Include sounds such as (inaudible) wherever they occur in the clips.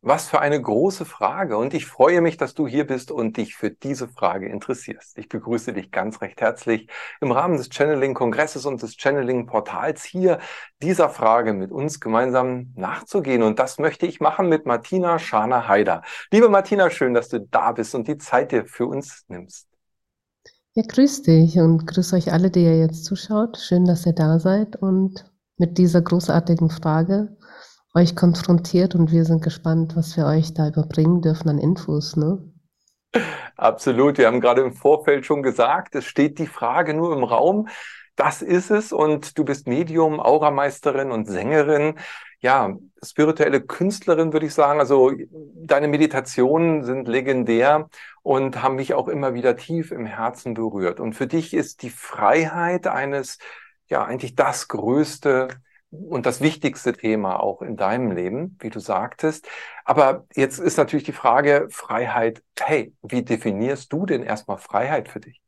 Was für eine große Frage. Und ich freue mich, dass du hier bist und dich für diese Frage interessierst. Ich begrüße dich ganz recht herzlich im Rahmen des Channeling-Kongresses und des Channeling-Portals hier dieser Frage mit uns gemeinsam nachzugehen. Und das möchte ich machen mit Martina Schana-Haider. Liebe Martina, schön, dass du da bist und die Zeit dir für uns nimmst. Ja, grüß dich und grüß euch alle, die ihr jetzt zuschaut. Schön, dass ihr da seid und mit dieser großartigen Frage euch konfrontiert und wir sind gespannt, was wir euch da überbringen dürfen an Infos. Ne? Absolut. Wir haben gerade im Vorfeld schon gesagt, es steht die Frage nur im Raum. Das ist es und du bist Medium, Aurameisterin und Sängerin. Ja, spirituelle Künstlerin würde ich sagen. Also deine Meditationen sind legendär und haben mich auch immer wieder tief im Herzen berührt. Und für dich ist die Freiheit eines, ja, eigentlich das größte und das wichtigste Thema auch in deinem Leben, wie du sagtest. Aber jetzt ist natürlich die Frage, Freiheit, hey, wie definierst du denn erstmal Freiheit für dich?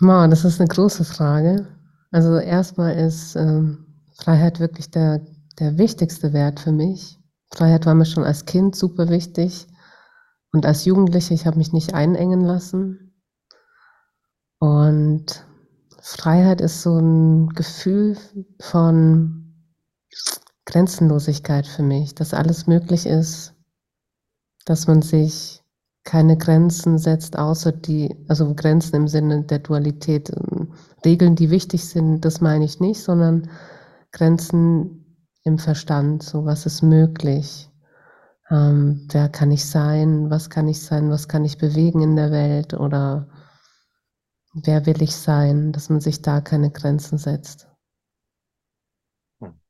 Wow, das ist eine große Frage. Also erstmal ist ähm, Freiheit wirklich der, der wichtigste Wert für mich. Freiheit war mir schon als Kind super wichtig und als Jugendliche, ich habe mich nicht einengen lassen. Und Freiheit ist so ein Gefühl von Grenzenlosigkeit für mich, dass alles möglich ist, dass man sich keine Grenzen setzt, außer die, also Grenzen im Sinne der Dualität, ähm, Regeln, die wichtig sind, das meine ich nicht, sondern Grenzen im Verstand, so was ist möglich, ähm, wer kann ich sein, was kann ich sein, was kann ich bewegen in der Welt? Oder Wer will ich sein, dass man sich da keine Grenzen setzt? Hm.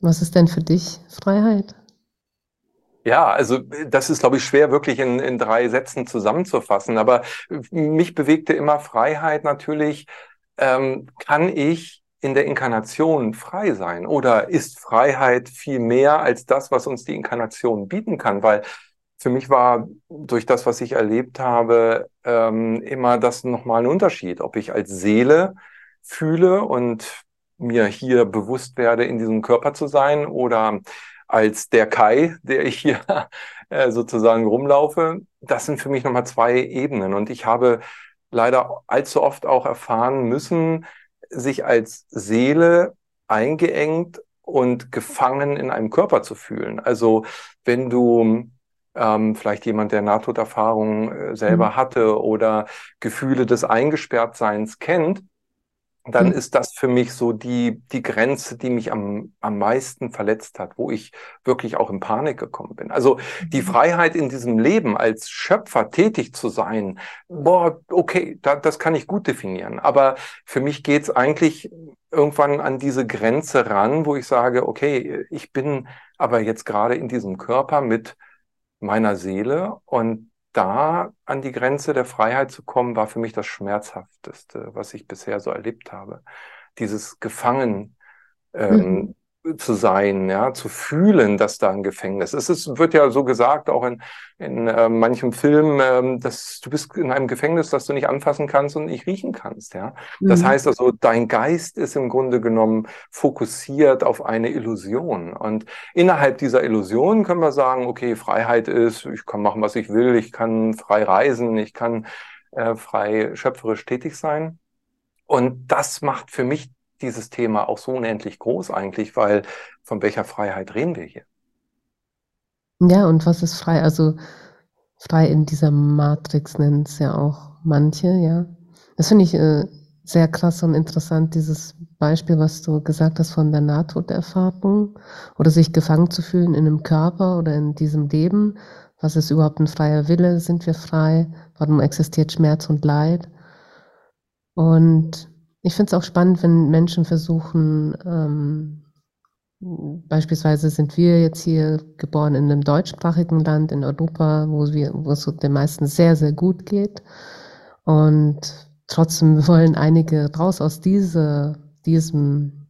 Was ist denn für dich Freiheit? Ja, also das ist, glaube ich, schwer wirklich in, in drei Sätzen zusammenzufassen. Aber mich bewegte immer Freiheit natürlich. Ähm, kann ich in der Inkarnation frei sein? Oder ist Freiheit viel mehr als das, was uns die Inkarnation bieten kann? Weil für mich war durch das, was ich erlebt habe, ähm, immer das nochmal ein Unterschied, ob ich als Seele fühle und mir hier bewusst werde, in diesem Körper zu sein oder als der Kai, der ich hier (laughs) äh, sozusagen rumlaufe. Das sind für mich nochmal zwei Ebenen und ich habe leider allzu oft auch erfahren müssen, sich als Seele eingeengt und gefangen in einem Körper zu fühlen. Also wenn du ähm, vielleicht jemand, der Nahtoderfahrungen äh, selber mhm. hatte oder Gefühle des Eingesperrtseins kennt, dann mhm. ist das für mich so die, die Grenze, die mich am, am meisten verletzt hat, wo ich wirklich auch in Panik gekommen bin. Also die mhm. Freiheit in diesem Leben als Schöpfer tätig zu sein, boah, okay, da, das kann ich gut definieren. Aber für mich geht's eigentlich irgendwann an diese Grenze ran, wo ich sage, okay, ich bin aber jetzt gerade in diesem Körper mit meiner Seele. Und da an die Grenze der Freiheit zu kommen, war für mich das Schmerzhafteste, was ich bisher so erlebt habe. Dieses Gefangen ähm, mhm zu sein, ja, zu fühlen, dass da ein Gefängnis ist. Es wird ja so gesagt, auch in, in äh, manchem Film, äh, dass du bist in einem Gefängnis, das du nicht anfassen kannst und nicht riechen kannst, ja. Mhm. Das heißt also, dein Geist ist im Grunde genommen fokussiert auf eine Illusion. Und innerhalb dieser Illusion können wir sagen, okay, Freiheit ist, ich kann machen, was ich will, ich kann frei reisen, ich kann äh, frei schöpferisch tätig sein. Und das macht für mich dieses Thema auch so unendlich groß eigentlich, weil von welcher Freiheit reden wir hier? Ja, und was ist frei? Also frei in dieser Matrix nennen es ja auch manche, ja. Das finde ich äh, sehr krass und interessant, dieses Beispiel, was du gesagt hast von der Nahtoderfahrung oder sich gefangen zu fühlen in einem Körper oder in diesem Leben. Was ist überhaupt ein freier Wille? Sind wir frei? Warum existiert Schmerz und Leid? Und ich finde es auch spannend, wenn Menschen versuchen, ähm, beispielsweise sind wir jetzt hier geboren in einem deutschsprachigen Land in Europa, wo, wir, wo es den meisten sehr, sehr gut geht. Und trotzdem (laughs) wollen einige raus aus dieser, diesem,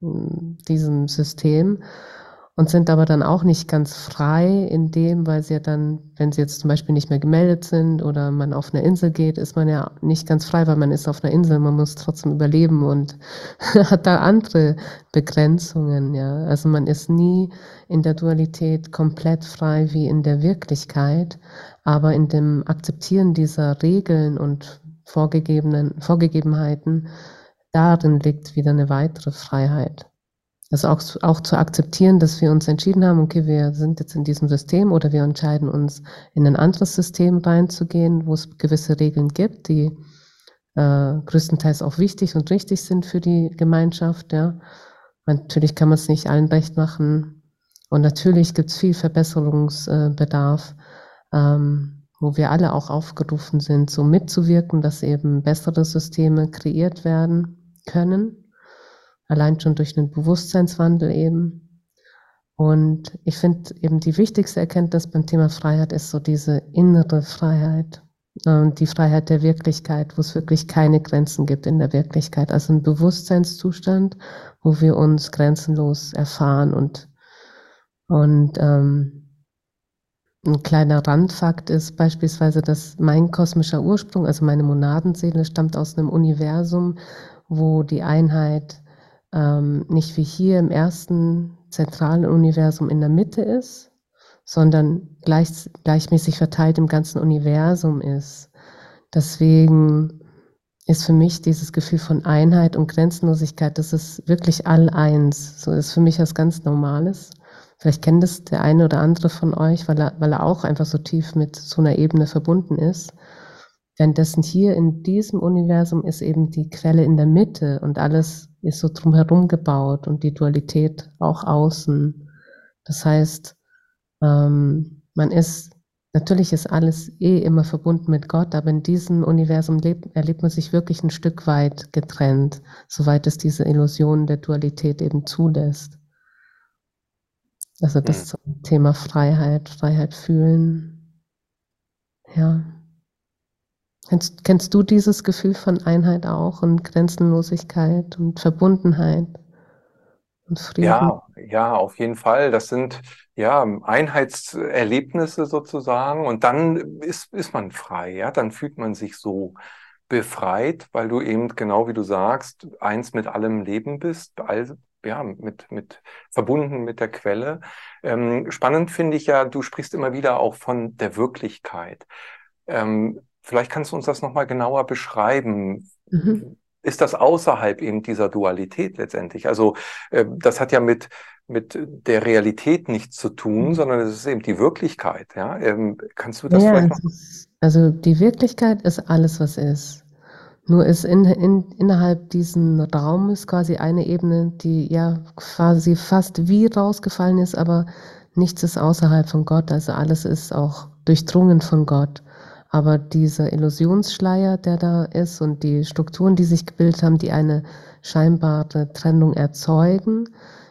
diesem System und sind aber dann auch nicht ganz frei in dem, weil sie ja dann, wenn sie jetzt zum Beispiel nicht mehr gemeldet sind oder man auf eine Insel geht, ist man ja nicht ganz frei, weil man ist auf einer Insel, man muss trotzdem überleben und (laughs) hat da andere Begrenzungen, ja. Also man ist nie in der Dualität komplett frei wie in der Wirklichkeit, aber in dem Akzeptieren dieser Regeln und vorgegebenen Vorgegebenheiten, darin liegt wieder eine weitere Freiheit. Also auch, auch zu akzeptieren, dass wir uns entschieden haben, okay, wir sind jetzt in diesem System oder wir entscheiden uns, in ein anderes System reinzugehen, wo es gewisse Regeln gibt, die äh, größtenteils auch wichtig und richtig sind für die Gemeinschaft. Ja. Natürlich kann man es nicht allen recht machen und natürlich gibt es viel Verbesserungsbedarf, ähm, wo wir alle auch aufgerufen sind, so mitzuwirken, dass eben bessere Systeme kreiert werden können allein schon durch einen Bewusstseinswandel eben. Und ich finde eben die wichtigste Erkenntnis beim Thema Freiheit ist so diese innere Freiheit, äh, die Freiheit der Wirklichkeit, wo es wirklich keine Grenzen gibt in der Wirklichkeit. Also ein Bewusstseinszustand, wo wir uns grenzenlos erfahren und, und ähm, ein kleiner Randfakt ist beispielsweise, dass mein kosmischer Ursprung, also meine Monadenseele, stammt aus einem Universum, wo die Einheit ähm, nicht wie hier im ersten zentralen Universum in der Mitte ist, sondern gleich, gleichmäßig verteilt im ganzen Universum ist. Deswegen ist für mich dieses Gefühl von Einheit und Grenzenlosigkeit, das ist wirklich all eins. So ist für mich was ganz Normales. Vielleicht kennt es der eine oder andere von euch, weil er, weil er auch einfach so tief mit so einer Ebene verbunden ist. Währenddessen hier in diesem Universum ist eben die Quelle in der Mitte und alles ist so drumherum gebaut und die Dualität auch außen. Das heißt, ähm, man ist, natürlich ist alles eh immer verbunden mit Gott, aber in diesem Universum lebt, erlebt man sich wirklich ein Stück weit getrennt, soweit es diese Illusion der Dualität eben zulässt. Also das mhm. Thema Freiheit, Freiheit fühlen. Ja. Kennst, kennst du dieses Gefühl von Einheit auch und Grenzenlosigkeit und Verbundenheit und Frieden? Ja, ja, auf jeden Fall. Das sind ja Einheitserlebnisse sozusagen und dann ist, ist man frei, ja, dann fühlt man sich so befreit, weil du eben genau wie du sagst, eins mit allem Leben bist, also ja, mit, mit verbunden mit der Quelle. Ähm, spannend finde ich ja, du sprichst immer wieder auch von der Wirklichkeit. Ähm, Vielleicht kannst du uns das nochmal genauer beschreiben. Mhm. Ist das außerhalb eben dieser Dualität letztendlich? Also äh, das hat ja mit, mit der Realität nichts zu tun, mhm. sondern es ist eben die Wirklichkeit. Ja? Ähm, kannst du das ja, vielleicht noch? Also die Wirklichkeit ist alles, was ist. Nur ist in, in, innerhalb diesen Raumes quasi eine Ebene, die ja quasi fast wie rausgefallen ist, aber nichts ist außerhalb von Gott. Also alles ist auch durchdrungen von Gott. Aber dieser Illusionsschleier, der da ist und die Strukturen, die sich gebildet haben, die eine scheinbare Trennung erzeugen,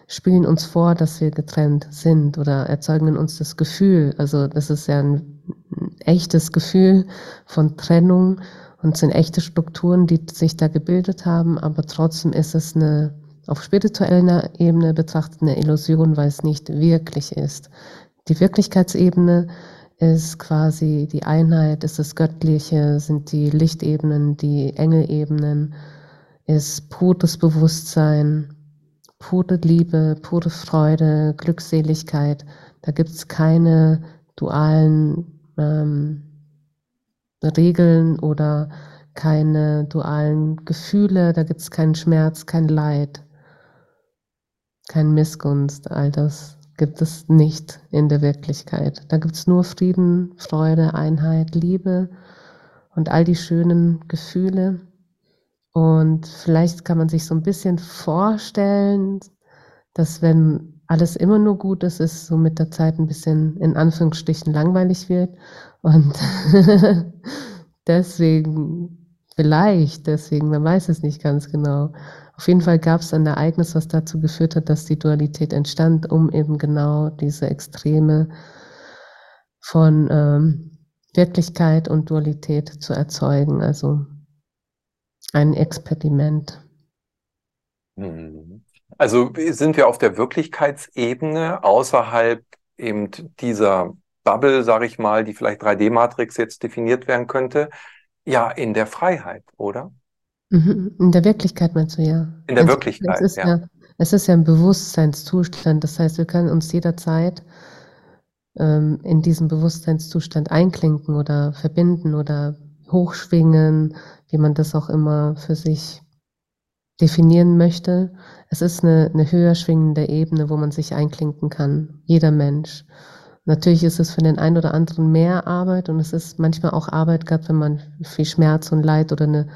spielen uns vor, dass wir getrennt sind oder erzeugen in uns das Gefühl. Also das ist ja ein, echtes Gefühl von Trennung und sind echte Strukturen, die sich da gebildet haben, aber trotzdem ist es eine auf spiritueller Ebene betrachtet eine Illusion, weil es nicht wirklich ist. Die Wirklichkeitsebene ist quasi die Einheit, ist das Göttliche, sind die Lichtebenen, die Engelebenen, ist pures Bewusstsein, pure Liebe, pure Freude, Glückseligkeit. Da gibt es keine dualen ähm, Regeln oder keine dualen Gefühle, da gibt es keinen Schmerz, kein Leid, kein Missgunst, all das gibt es nicht in der Wirklichkeit. Da gibt es nur Frieden, Freude, Einheit, Liebe und all die schönen Gefühle. Und vielleicht kann man sich so ein bisschen vorstellen, dass wenn alles immer nur gut ist, es so mit der Zeit ein bisschen in Anführungsstrichen langweilig wird. Und (laughs) deswegen, vielleicht deswegen, man weiß es nicht ganz genau, auf jeden Fall gab es ein Ereignis, was dazu geführt hat, dass die Dualität entstand, um eben genau diese Extreme von ähm, Wirklichkeit und Dualität zu erzeugen. Also ein Experiment. Mhm. Also sind wir auf der Wirklichkeitsebene außerhalb eben dieser Bubble, sage ich mal, die vielleicht 3D-Matrix jetzt definiert werden könnte, ja, in der Freiheit, oder? Mhm. In der Wirklichkeit meinst du ja. In der Wirklichkeit, es ist ja. ja. Es ist ja ein Bewusstseinszustand. Das heißt, wir können uns jederzeit ähm, in diesen Bewusstseinszustand einklinken oder verbinden oder hochschwingen, wie man das auch immer für sich definieren möchte. Es ist eine, eine höher schwingende Ebene, wo man sich einklinken kann. Jeder Mensch. Natürlich ist es für den einen oder anderen mehr Arbeit und es ist manchmal auch Arbeit, gerade wenn man viel Schmerz und Leid oder eine,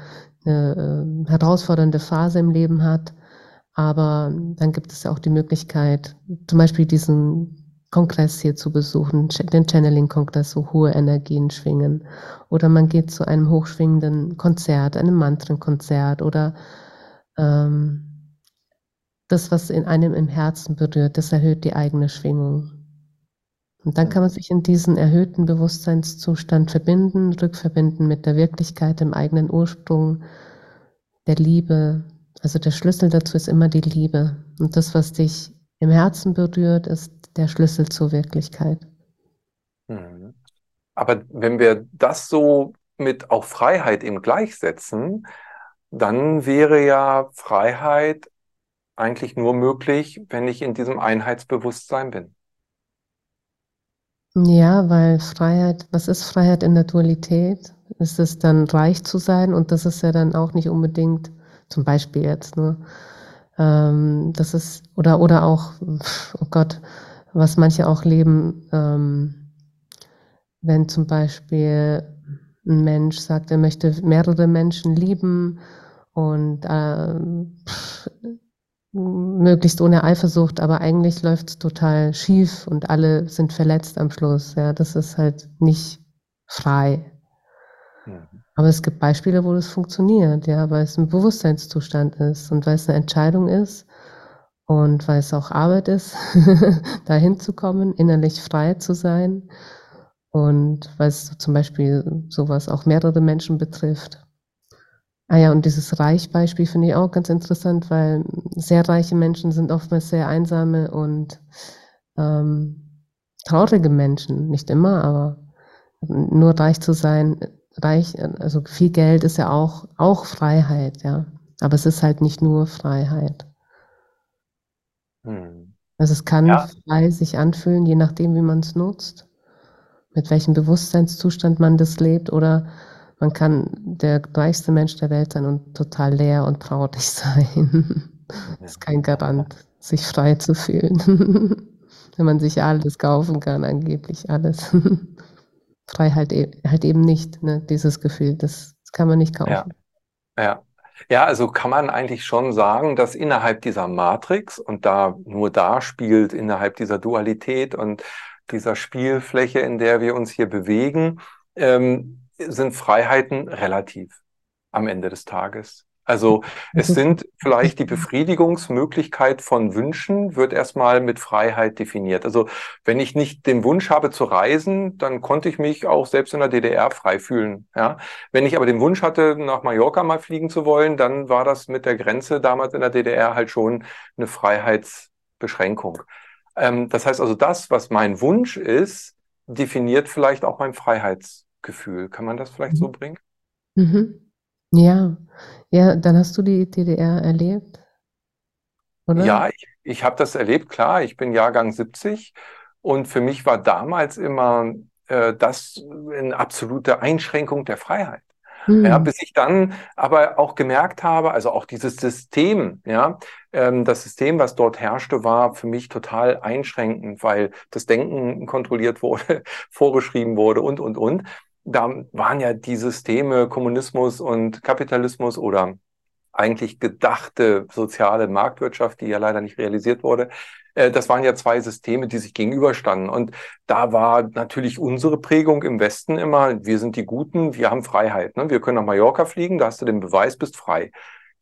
eine äh, herausfordernde Phase im Leben hat. Aber dann gibt es ja auch die Möglichkeit, zum Beispiel diesen Kongress hier zu besuchen, den Channeling-Kongress, wo hohe Energien schwingen. Oder man geht zu einem hochschwingenden Konzert, einem Mantrenkonzert oder ähm, das, was in einem im Herzen berührt, das erhöht die eigene Schwingung. Und dann kann man sich in diesen erhöhten Bewusstseinszustand verbinden, rückverbinden mit der Wirklichkeit, dem eigenen Ursprung, der Liebe. Also der Schlüssel dazu ist immer die Liebe. Und das, was dich im Herzen berührt, ist der Schlüssel zur Wirklichkeit. Mhm. Aber wenn wir das so mit auch Freiheit eben gleichsetzen, dann wäre ja Freiheit eigentlich nur möglich, wenn ich in diesem Einheitsbewusstsein bin. Ja, weil Freiheit, was ist Freiheit in der Dualität? Ist es dann reich zu sein? Und das ist ja dann auch nicht unbedingt, zum Beispiel jetzt, ne? Ähm, das ist, oder, oder auch, oh Gott, was manche auch leben, ähm, wenn zum Beispiel ein Mensch sagt, er möchte mehrere Menschen lieben und äh, möglichst ohne Eifersucht, aber eigentlich läuft es total schief und alle sind verletzt am Schluss. Ja, das ist halt nicht frei. Mhm. Aber es gibt Beispiele, wo das funktioniert, ja, weil es ein Bewusstseinszustand ist und weil es eine Entscheidung ist und weil es auch Arbeit ist, (laughs) dahin zu kommen, innerlich frei zu sein und weil es zum Beispiel sowas auch mehrere Menschen betrifft. Ah ja, und dieses Reichbeispiel finde ich auch ganz interessant, weil sehr reiche Menschen sind oftmals sehr einsame und ähm, traurige Menschen. Nicht immer, aber nur reich zu sein, reich, also viel Geld ist ja auch, auch Freiheit, ja. Aber es ist halt nicht nur Freiheit. Hm. Also es kann ja. frei sich anfühlen, je nachdem, wie man es nutzt, mit welchem Bewusstseinszustand man das lebt oder man kann der reichste Mensch der Welt sein und total leer und traurig (laughs) sein. das ist kein Garant, sich frei zu fühlen. (laughs) Wenn man sich alles kaufen kann, angeblich alles. (laughs) Freiheit e halt eben nicht, ne? dieses Gefühl, das, das kann man nicht kaufen. Ja. ja. Ja, also kann man eigentlich schon sagen, dass innerhalb dieser Matrix und da nur da spielt, innerhalb dieser Dualität und dieser Spielfläche, in der wir uns hier bewegen, ähm, sind Freiheiten relativ am Ende des Tages. Also es (laughs) sind vielleicht die Befriedigungsmöglichkeit von Wünschen wird erstmal mit Freiheit definiert. Also wenn ich nicht den Wunsch habe zu reisen, dann konnte ich mich auch selbst in der DDR frei fühlen. Ja? Wenn ich aber den Wunsch hatte, nach Mallorca mal fliegen zu wollen, dann war das mit der Grenze damals in der DDR halt schon eine Freiheitsbeschränkung. Ähm, das heißt also, das, was mein Wunsch ist, definiert vielleicht auch mein Freiheits Gefühl. Kann man das vielleicht so mhm. bringen? Mhm. Ja, ja, dann hast du die DDR erlebt, oder? Ja, ich, ich habe das erlebt, klar. Ich bin Jahrgang 70 und für mich war damals immer äh, das eine absolute Einschränkung der Freiheit. Mhm. Ja, bis ich dann aber auch gemerkt habe, also auch dieses System, ja, ähm, das System, was dort herrschte, war für mich total einschränkend, weil das Denken kontrolliert wurde, (laughs) vorgeschrieben wurde und, und, und da waren ja die Systeme Kommunismus und Kapitalismus oder eigentlich gedachte soziale Marktwirtschaft, die ja leider nicht realisiert wurde. Äh, das waren ja zwei Systeme, die sich gegenüberstanden. Und da war natürlich unsere Prägung im Westen immer, wir sind die Guten, wir haben Freiheit. Ne? Wir können nach Mallorca fliegen, da hast du den Beweis, bist frei.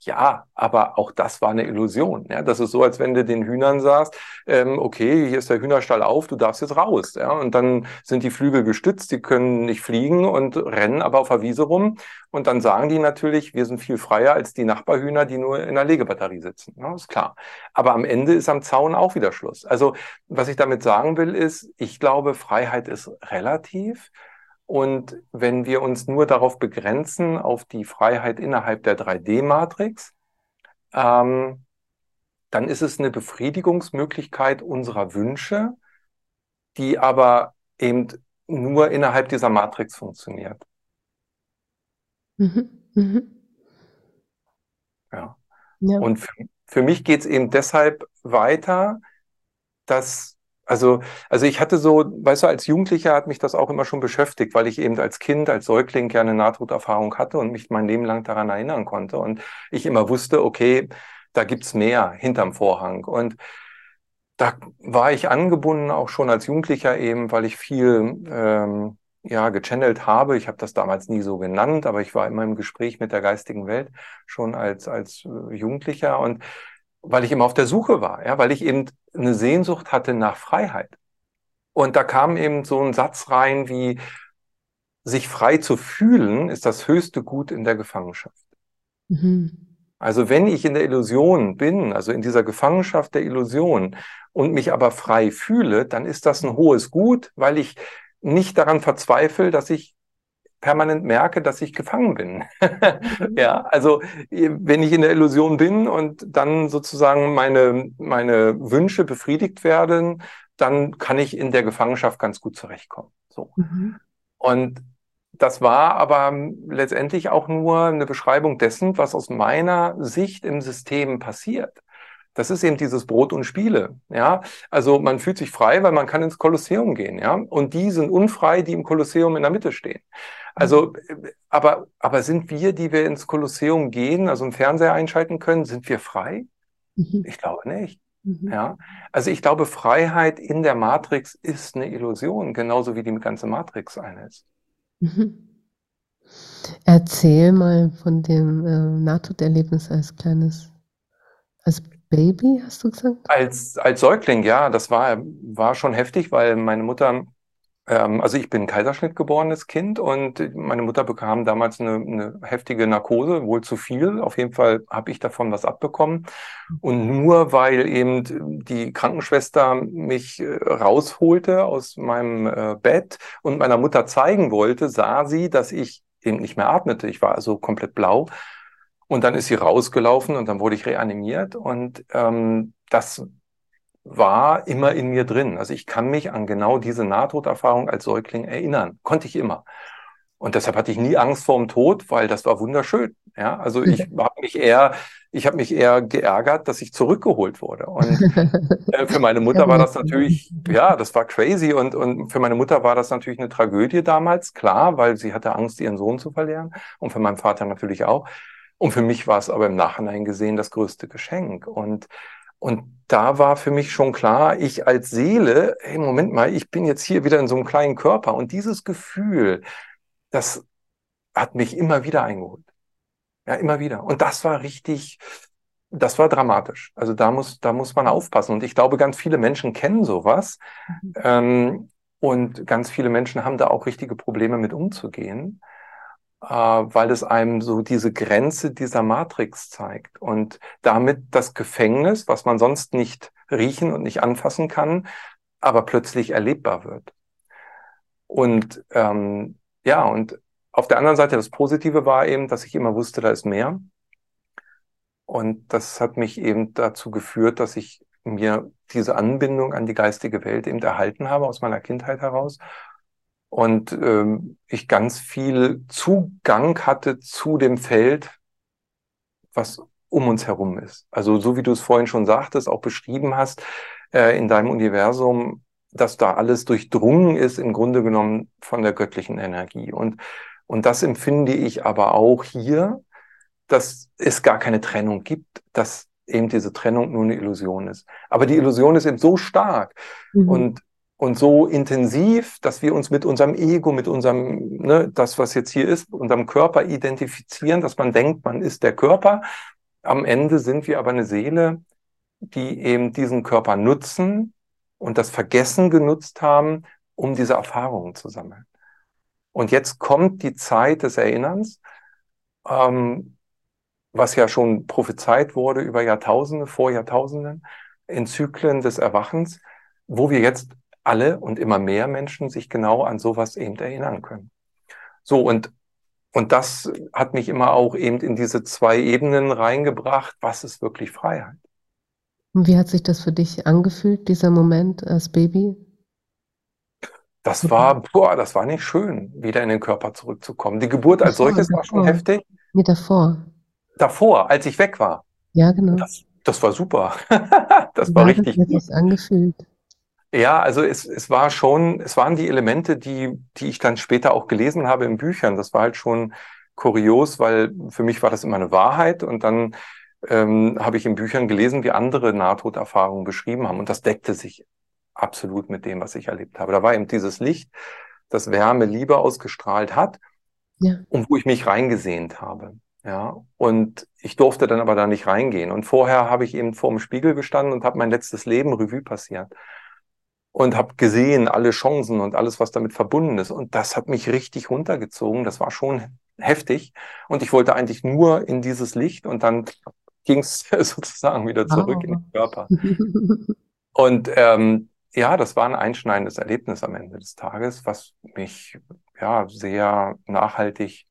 Ja, aber auch das war eine Illusion. Ja, das ist so, als wenn du den Hühnern sagst, ähm, okay, hier ist der Hühnerstall auf, du darfst jetzt raus. Ja, und dann sind die Flügel gestützt, die können nicht fliegen und rennen aber auf der Wiese rum. Und dann sagen die natürlich, wir sind viel freier als die Nachbarhühner, die nur in der Legebatterie sitzen. Ja, ist klar. Aber am Ende ist am Zaun auch wieder Schluss. Also, was ich damit sagen will, ist, ich glaube, Freiheit ist relativ. Und wenn wir uns nur darauf begrenzen, auf die Freiheit innerhalb der 3D-Matrix, ähm, dann ist es eine Befriedigungsmöglichkeit unserer Wünsche, die aber eben nur innerhalb dieser Matrix funktioniert. Mhm. Mhm. Ja. ja. Und für, für mich geht es eben deshalb weiter, dass also, also ich hatte so, weißt du, als Jugendlicher hat mich das auch immer schon beschäftigt, weil ich eben als Kind, als Säugling gerne Nahtoderfahrung hatte und mich mein Leben lang daran erinnern konnte. Und ich immer wusste, okay, da gibt's mehr hinterm Vorhang. Und da war ich angebunden, auch schon als Jugendlicher eben, weil ich viel ähm, ja, gechannelt habe. Ich habe das damals nie so genannt, aber ich war immer im Gespräch mit der geistigen Welt schon als, als äh, Jugendlicher. Und weil ich immer auf der Suche war, ja, weil ich eben eine Sehnsucht hatte nach Freiheit. Und da kam eben so ein Satz rein wie, sich frei zu fühlen, ist das höchste Gut in der Gefangenschaft. Mhm. Also wenn ich in der Illusion bin, also in dieser Gefangenschaft der Illusion und mich aber frei fühle, dann ist das ein hohes Gut, weil ich nicht daran verzweifle, dass ich permanent merke, dass ich gefangen bin. (laughs) ja, also wenn ich in der Illusion bin und dann sozusagen meine, meine Wünsche befriedigt werden, dann kann ich in der Gefangenschaft ganz gut zurechtkommen. So. Mhm. Und das war aber letztendlich auch nur eine Beschreibung dessen, was aus meiner Sicht im System passiert. Das ist eben dieses Brot und Spiele. Ja, also man fühlt sich frei, weil man kann ins Kolosseum gehen. Ja, und die sind unfrei, die im Kolosseum in der Mitte stehen. Also, aber, aber sind wir, die wir ins Kolosseum gehen, also einen Fernseher einschalten können, sind wir frei? Mhm. Ich glaube nicht. Mhm. Ja, also ich glaube, Freiheit in der Matrix ist eine Illusion, genauso wie die ganze Matrix eine ist. Mhm. Erzähl mal von dem äh, Nahtoderlebnis als kleines, als Baby, hast du gesagt? Als, als Säugling, ja, das war, war schon heftig, weil meine Mutter also ich bin Kaiserschnitt geborenes Kind und meine Mutter bekam damals eine, eine heftige Narkose, wohl zu viel. Auf jeden Fall habe ich davon was abbekommen. Und nur weil eben die Krankenschwester mich äh, rausholte aus meinem äh, Bett und meiner Mutter zeigen wollte, sah sie, dass ich eben nicht mehr atmete. Ich war also komplett blau. Und dann ist sie rausgelaufen und dann wurde ich reanimiert. Und ähm, das war immer in mir drin. Also ich kann mich an genau diese Nahtoderfahrung als Säugling erinnern. Konnte ich immer. Und deshalb hatte ich nie Angst vor dem Tod, weil das war wunderschön. Ja, also (laughs) ich habe mich eher, ich habe mich eher geärgert, dass ich zurückgeholt wurde. Und (laughs) äh, für meine Mutter war das natürlich, ja, das war crazy. Und, und für meine Mutter war das natürlich eine Tragödie damals, klar, weil sie hatte Angst, ihren Sohn zu verlieren. Und für meinen Vater natürlich auch. Und für mich war es aber im Nachhinein gesehen das größte Geschenk. Und und da war für mich schon klar, ich als Seele, hey, Moment mal, ich bin jetzt hier wieder in so einem kleinen Körper. Und dieses Gefühl, das hat mich immer wieder eingeholt. Ja, immer wieder. Und das war richtig, das war dramatisch. Also da muss, da muss man aufpassen. Und ich glaube, ganz viele Menschen kennen sowas. Mhm. Ähm, und ganz viele Menschen haben da auch richtige Probleme mit umzugehen weil es einem so diese Grenze dieser Matrix zeigt und damit das Gefängnis, was man sonst nicht riechen und nicht anfassen kann, aber plötzlich erlebbar wird. Und ähm, ja, und auf der anderen Seite das Positive war eben, dass ich immer wusste, da ist mehr. Und das hat mich eben dazu geführt, dass ich mir diese Anbindung an die geistige Welt eben erhalten habe aus meiner Kindheit heraus und ähm, ich ganz viel Zugang hatte zu dem Feld, was um uns herum ist. Also so wie du es vorhin schon sagtest, auch beschrieben hast, äh, in deinem Universum, dass da alles durchdrungen ist, im Grunde genommen von der göttlichen Energie. Und, und das empfinde ich aber auch hier, dass es gar keine Trennung gibt, dass eben diese Trennung nur eine Illusion ist. Aber die Illusion ist eben so stark. Mhm. Und und so intensiv, dass wir uns mit unserem Ego, mit unserem, ne, das, was jetzt hier ist, unserem Körper identifizieren, dass man denkt, man ist der Körper. am Ende sind wir aber eine Seele, die eben diesen Körper nutzen und das Vergessen genutzt haben, um diese Erfahrungen zu sammeln. Und jetzt kommt die Zeit des Erinnerns, ähm, was ja schon prophezeit wurde über Jahrtausende, vor Jahrtausenden, in Zyklen des Erwachens, wo wir jetzt alle und immer mehr Menschen sich genau an sowas eben erinnern können. So, und, und das hat mich immer auch eben in diese zwei Ebenen reingebracht, was ist wirklich Freiheit. Und wie hat sich das für dich angefühlt, dieser Moment als Baby? Das war, boah, das war nicht schön, wieder in den Körper zurückzukommen. Die Geburt als solches davor. war schon heftig. Nee, davor. Davor, als ich weg war. Ja, genau. Das, das war super. (laughs) das war richtig. Wie hat sich angefühlt? Ja, also es, es war schon, es waren die Elemente, die, die ich dann später auch gelesen habe in Büchern. Das war halt schon kurios, weil für mich war das immer eine Wahrheit und dann ähm, habe ich in Büchern gelesen, wie andere Nahtoderfahrungen beschrieben haben und das deckte sich absolut mit dem, was ich erlebt habe. Da war eben dieses Licht, das Wärme, Liebe ausgestrahlt hat ja. und wo ich mich reingesehnt habe. Ja, und ich durfte dann aber da nicht reingehen. Und vorher habe ich eben vor dem Spiegel gestanden und habe mein letztes Leben Revue passiert und habe gesehen alle Chancen und alles, was damit verbunden ist. Und das hat mich richtig runtergezogen. Das war schon heftig. Und ich wollte eigentlich nur in dieses Licht und dann ging es (laughs) sozusagen wieder zurück oh. in den Körper. Und ähm, ja, das war ein einschneidendes Erlebnis am Ende des Tages, was mich ja sehr nachhaltig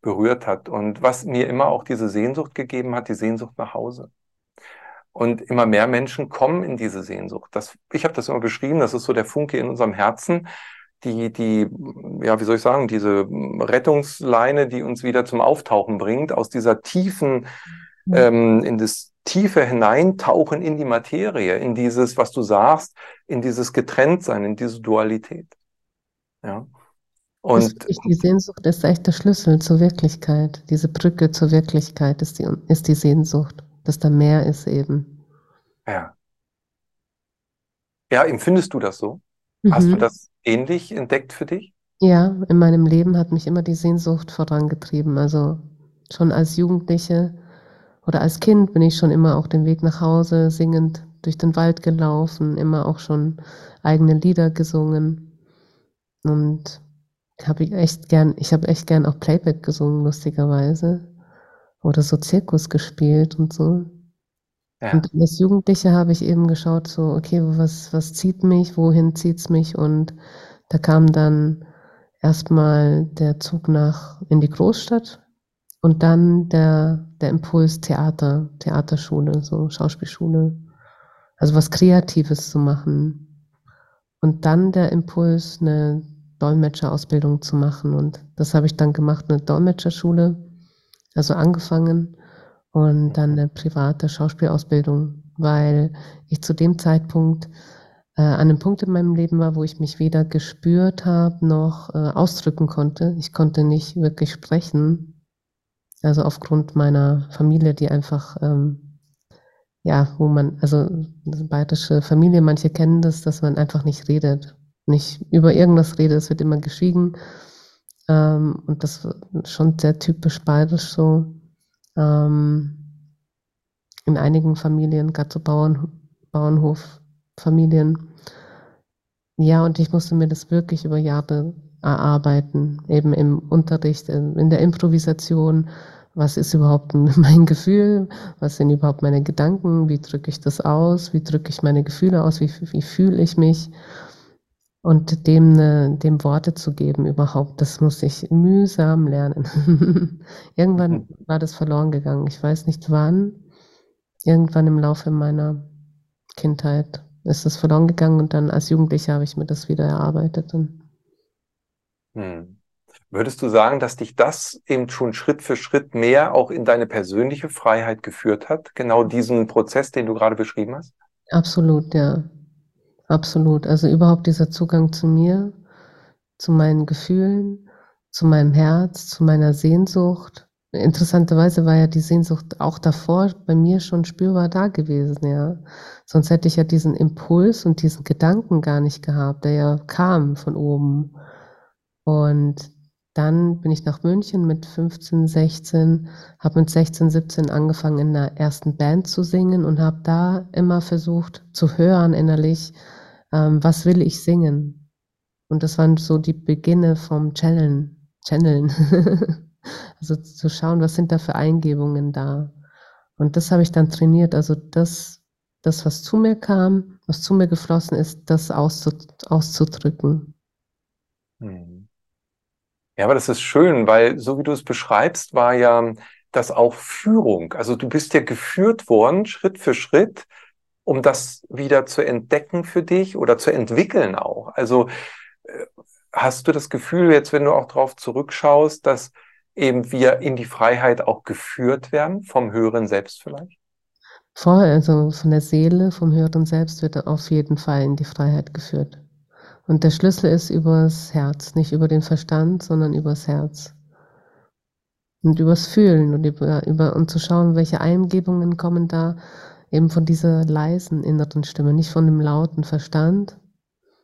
berührt hat und was mir immer auch diese Sehnsucht gegeben hat, die Sehnsucht nach Hause. Und immer mehr Menschen kommen in diese Sehnsucht. Das, ich habe das immer beschrieben, das ist so der Funke in unserem Herzen, die, die, ja, wie soll ich sagen, diese Rettungsleine, die uns wieder zum Auftauchen bringt, aus dieser tiefen, mhm. ähm, in das tiefe Hineintauchen in die Materie, in dieses, was du sagst, in dieses Getrenntsein, in diese Dualität. Ja. Und die Sehnsucht ist echt der Schlüssel zur Wirklichkeit. Diese Brücke zur Wirklichkeit ist die, ist die Sehnsucht, dass da mehr ist eben. Ja. Ja, empfindest du das so? Mhm. Hast du mhm. das ähnlich entdeckt für dich? Ja, in meinem Leben hat mich immer die Sehnsucht vorangetrieben. Also schon als Jugendliche oder als Kind bin ich schon immer auch den Weg nach Hause singend durch den Wald gelaufen, immer auch schon eigene Lieder gesungen. Und habe ich echt gern, ich habe echt gern auch Playback gesungen, lustigerweise. Oder so Zirkus gespielt und so. Ja. Und als Jugendliche habe ich eben geschaut, so, okay, was, was zieht mich, wohin zieht es mich? Und da kam dann erstmal der Zug nach in die Großstadt und dann der, der Impuls Theater, Theaterschule, so Schauspielschule. Also was Kreatives zu machen. Und dann der Impuls, eine Dolmetscherausbildung zu machen. Und das habe ich dann gemacht, eine Dolmetscherschule, also angefangen und dann eine private Schauspielausbildung, weil ich zu dem Zeitpunkt äh, an einem Punkt in meinem Leben war, wo ich mich weder gespürt habe noch äh, ausdrücken konnte. Ich konnte nicht wirklich sprechen, also aufgrund meiner Familie, die einfach, ähm, ja, wo man, also bayerische Familie, manche kennen das, dass man einfach nicht redet, nicht über irgendwas redet, es wird immer geschwiegen. Ähm, und das ist schon sehr typisch bayerisch so. Ähm, in einigen Familien, gerade so Bauern, Bauernhofamilien. Ja, und ich musste mir das wirklich über Jahre erarbeiten, eben im Unterricht, in der Improvisation, was ist überhaupt (laughs) mein Gefühl, was sind überhaupt meine Gedanken, wie drücke ich das aus, wie drücke ich meine Gefühle aus, wie, wie fühle ich mich und dem, ne, dem Worte zu geben überhaupt, das muss ich mühsam lernen. (laughs) Irgendwann mhm. war das verloren gegangen, ich weiß nicht wann, irgendwann im Laufe meiner Kindheit ist das verloren gegangen und dann als Jugendlicher habe ich mir das wieder erarbeitet. Hm. Würdest du sagen, dass dich das eben schon Schritt für Schritt mehr auch in deine persönliche Freiheit geführt hat? Genau diesen Prozess, den du gerade beschrieben hast? Absolut, ja. Absolut. Also überhaupt dieser Zugang zu mir, zu meinen Gefühlen, zu meinem Herz, zu meiner Sehnsucht. Interessanterweise war ja die Sehnsucht auch davor bei mir schon spürbar da gewesen, ja. Sonst hätte ich ja diesen Impuls und diesen Gedanken gar nicht gehabt, der ja kam von oben. Und dann bin ich nach München mit 15, 16, habe mit 16, 17 angefangen in der ersten Band zu singen und habe da immer versucht zu hören innerlich, ähm, was will ich singen. Und das waren so die Beginne vom Channeln. Channeln. (laughs) also zu schauen, was sind da für Eingebungen da. Und das habe ich dann trainiert. Also das, das, was zu mir kam, was zu mir geflossen ist, das auszudrücken. Hm. Ja, aber das ist schön, weil so wie du es beschreibst, war ja das auch Führung. Also du bist ja geführt worden, Schritt für Schritt, um das wieder zu entdecken für dich oder zu entwickeln auch. Also äh, hast du das Gefühl jetzt, wenn du auch darauf zurückschaust, dass eben wir in die Freiheit auch geführt werden vom höheren Selbst vielleicht? Voll, also von der Seele, vom höheren Selbst wird er auf jeden Fall in die Freiheit geführt. Und der Schlüssel ist übers Herz, nicht über den Verstand, sondern übers Herz. Und übers Fühlen und über, über und zu schauen, welche Eingebungen kommen da eben von dieser leisen inneren Stimme, nicht von dem lauten Verstand,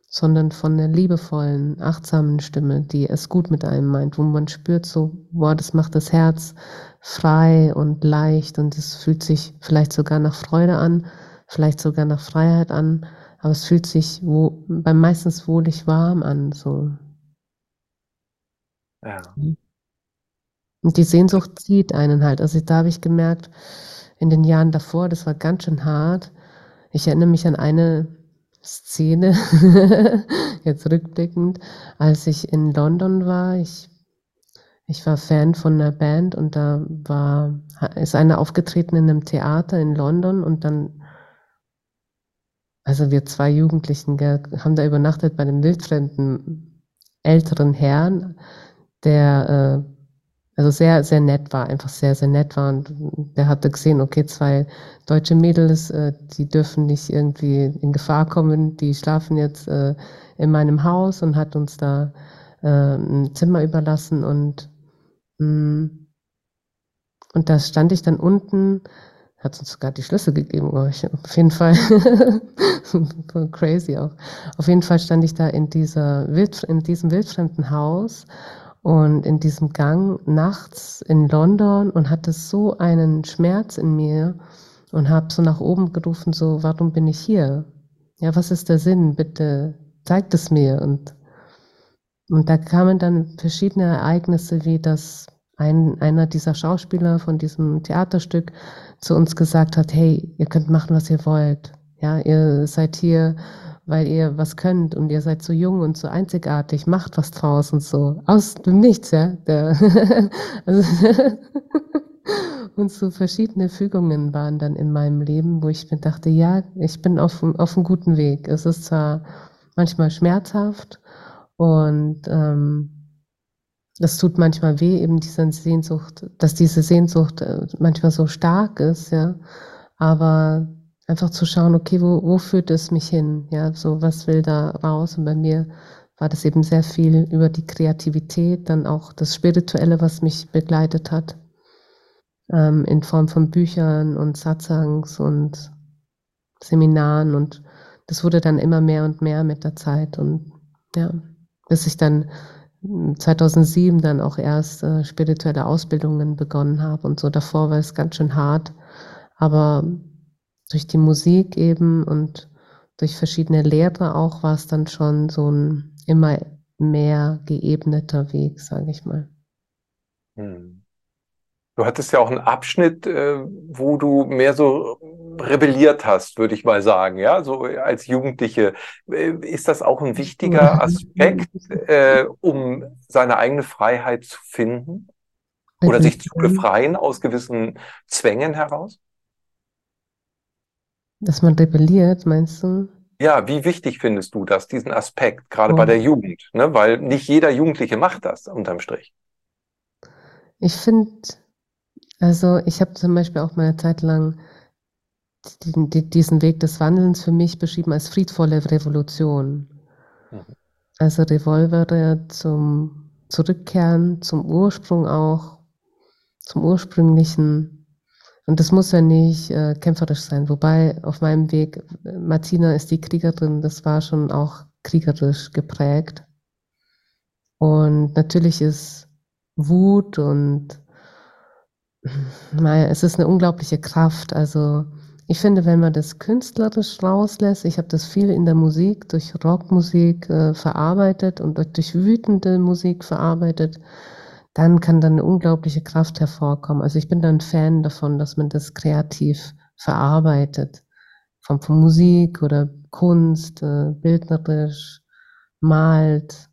sondern von der liebevollen, achtsamen Stimme, die es gut mit einem meint, wo man spürt so, boah, das macht das Herz frei und leicht und es fühlt sich vielleicht sogar nach Freude an, vielleicht sogar nach Freiheit an aber es fühlt sich wo, beim meistens wohlig warm an, so. Ja. Und die Sehnsucht zieht einen halt. Also da habe ich gemerkt, in den Jahren davor, das war ganz schön hart. Ich erinnere mich an eine Szene, (laughs) jetzt rückblickend, als ich in London war. Ich, ich war Fan von einer Band und da war, ist einer aufgetreten in einem Theater in London und dann also wir zwei Jugendlichen gell, haben da übernachtet bei einem wildfremden älteren Herrn, der äh, also sehr, sehr nett war, einfach sehr, sehr nett war. Und der hatte gesehen, okay, zwei deutsche Mädels, äh, die dürfen nicht irgendwie in Gefahr kommen, die schlafen jetzt äh, in meinem Haus und hat uns da äh, ein Zimmer überlassen und mh, mm, und da stand ich dann unten hat uns sogar die Schlüssel gegeben, glaube ich. Auf jeden Fall. (laughs) crazy auch. Auf jeden Fall stand ich da in dieser Wild, in diesem wildfremden Haus und in diesem Gang nachts in London und hatte so einen Schmerz in mir und habe so nach oben gerufen, so, warum bin ich hier? Ja, was ist der Sinn? Bitte zeigt es mir. Und, und da kamen dann verschiedene Ereignisse, wie das ein, einer dieser Schauspieler von diesem Theaterstück zu uns gesagt hat, hey, ihr könnt machen, was ihr wollt. Ja, ihr seid hier, weil ihr was könnt und ihr seid so jung und so einzigartig, macht was draus und so. Aus dem Nichts, ja. (laughs) Also (laughs) und so verschiedene Fügungen waren dann in meinem Leben, wo ich mir dachte, ja, ich bin auf, auf einem guten Weg. Es ist zwar manchmal schmerzhaft und ähm, das tut manchmal weh, eben diese Sehnsucht, dass diese Sehnsucht äh, manchmal so stark ist, ja. Aber einfach zu schauen, okay, wo, wo führt es mich hin? Ja, so was will da raus? Und bei mir war das eben sehr viel über die Kreativität, dann auch das Spirituelle, was mich begleitet hat, ähm, in Form von Büchern und Satsangs und Seminaren und das wurde dann immer mehr und mehr mit der Zeit und ja, bis ich dann 2007 dann auch erst äh, spirituelle Ausbildungen begonnen habe und so. Davor war es ganz schön hart, aber durch die Musik eben und durch verschiedene Lehrer auch war es dann schon so ein immer mehr geebneter Weg, sage ich mal. Hm. Du hattest ja auch einen Abschnitt, äh, wo du mehr so rebelliert hast, würde ich mal sagen, ja, so als Jugendliche. Äh, ist das auch ein wichtiger Aspekt, äh, um seine eigene Freiheit zu finden? Oder sich zu befreien aus gewissen Zwängen heraus? Dass man rebelliert, meinst du? Ja, wie wichtig findest du das, diesen Aspekt, gerade oh. bei der Jugend? Ne? Weil nicht jeder Jugendliche macht das unterm Strich. Ich finde, also ich habe zum Beispiel auch mal eine Zeit lang diesen Weg des Wandelns für mich beschrieben als friedvolle Revolution. Mhm. Also Revolver zum Zurückkehren, zum Ursprung auch, zum Ursprünglichen. Und das muss ja nicht äh, kämpferisch sein. Wobei auf meinem Weg, Martina ist die Kriegerin, das war schon auch kriegerisch geprägt. Und natürlich ist Wut und naja, es ist eine unglaubliche Kraft. Also ich finde, wenn man das künstlerisch rauslässt, ich habe das viel in der Musik, durch Rockmusik äh, verarbeitet und durch wütende Musik verarbeitet, dann kann dann eine unglaubliche Kraft hervorkommen. Also ich bin dann Fan davon, dass man das kreativ verarbeitet. Von, von Musik oder Kunst, äh, bildnerisch, malt.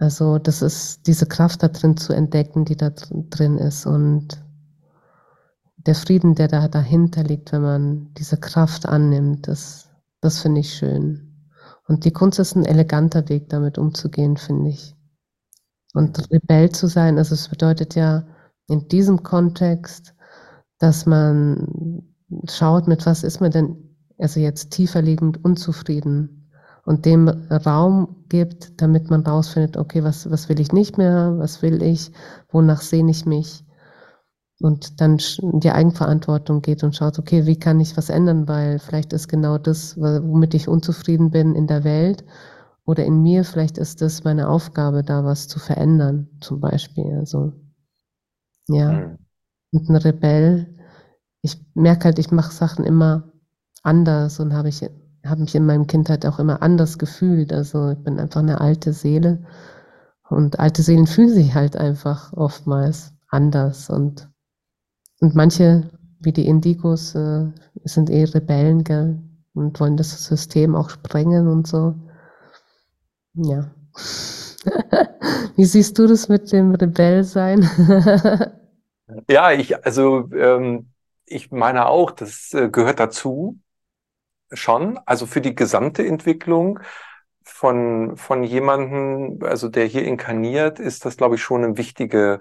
Also das ist diese Kraft da drin zu entdecken, die da drin ist und der Frieden, der da dahinter liegt, wenn man diese Kraft annimmt, das, das finde ich schön. Und die Kunst ist ein eleganter Weg, damit umzugehen, finde ich. Und Rebell zu sein, also es bedeutet ja in diesem Kontext, dass man schaut, mit was ist man denn also jetzt tiefer liegend unzufrieden und dem Raum gibt, damit man rausfindet, okay, was, was will ich nicht mehr, was will ich, wonach sehne ich mich und dann die Eigenverantwortung geht und schaut, okay, wie kann ich was ändern, weil vielleicht ist genau das, womit ich unzufrieden bin in der Welt oder in mir, vielleicht ist das meine Aufgabe, da was zu verändern, zum Beispiel. Also, ja. Mhm. Und ein Rebell, ich merke halt, ich mache Sachen immer anders und habe ich habe mich in meinem Kindheit auch immer anders gefühlt. Also ich bin einfach eine alte Seele und alte Seelen fühlen sich halt einfach oftmals anders und und manche, wie die Indigos, äh, sind eh Rebellen, gell? Und wollen das System auch sprengen und so. Ja. (laughs) wie siehst du das mit dem Rebellsein? (laughs) ja, ich, also, ähm, ich meine auch, das äh, gehört dazu. Schon. Also für die gesamte Entwicklung von, von jemandem, also der hier inkarniert, ist das, glaube ich, schon eine wichtige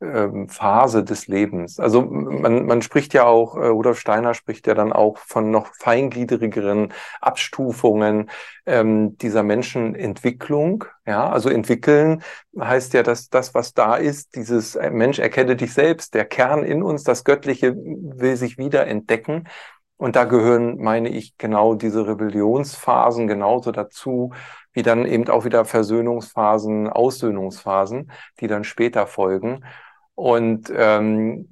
ähm, Phase des Lebens. Also man, man spricht ja auch, äh, Rudolf Steiner spricht ja dann auch von noch feingliedrigeren Abstufungen ähm, dieser Menschenentwicklung. Ja, also entwickeln heißt ja, dass das, was da ist, dieses äh, Mensch erkenne dich selbst, der Kern in uns, das Göttliche will sich wieder entdecken. Und da gehören, meine ich, genau diese Rebellionsphasen genauso dazu, wie dann eben auch wieder Versöhnungsphasen, Aussöhnungsphasen, die dann später folgen. Und ähm,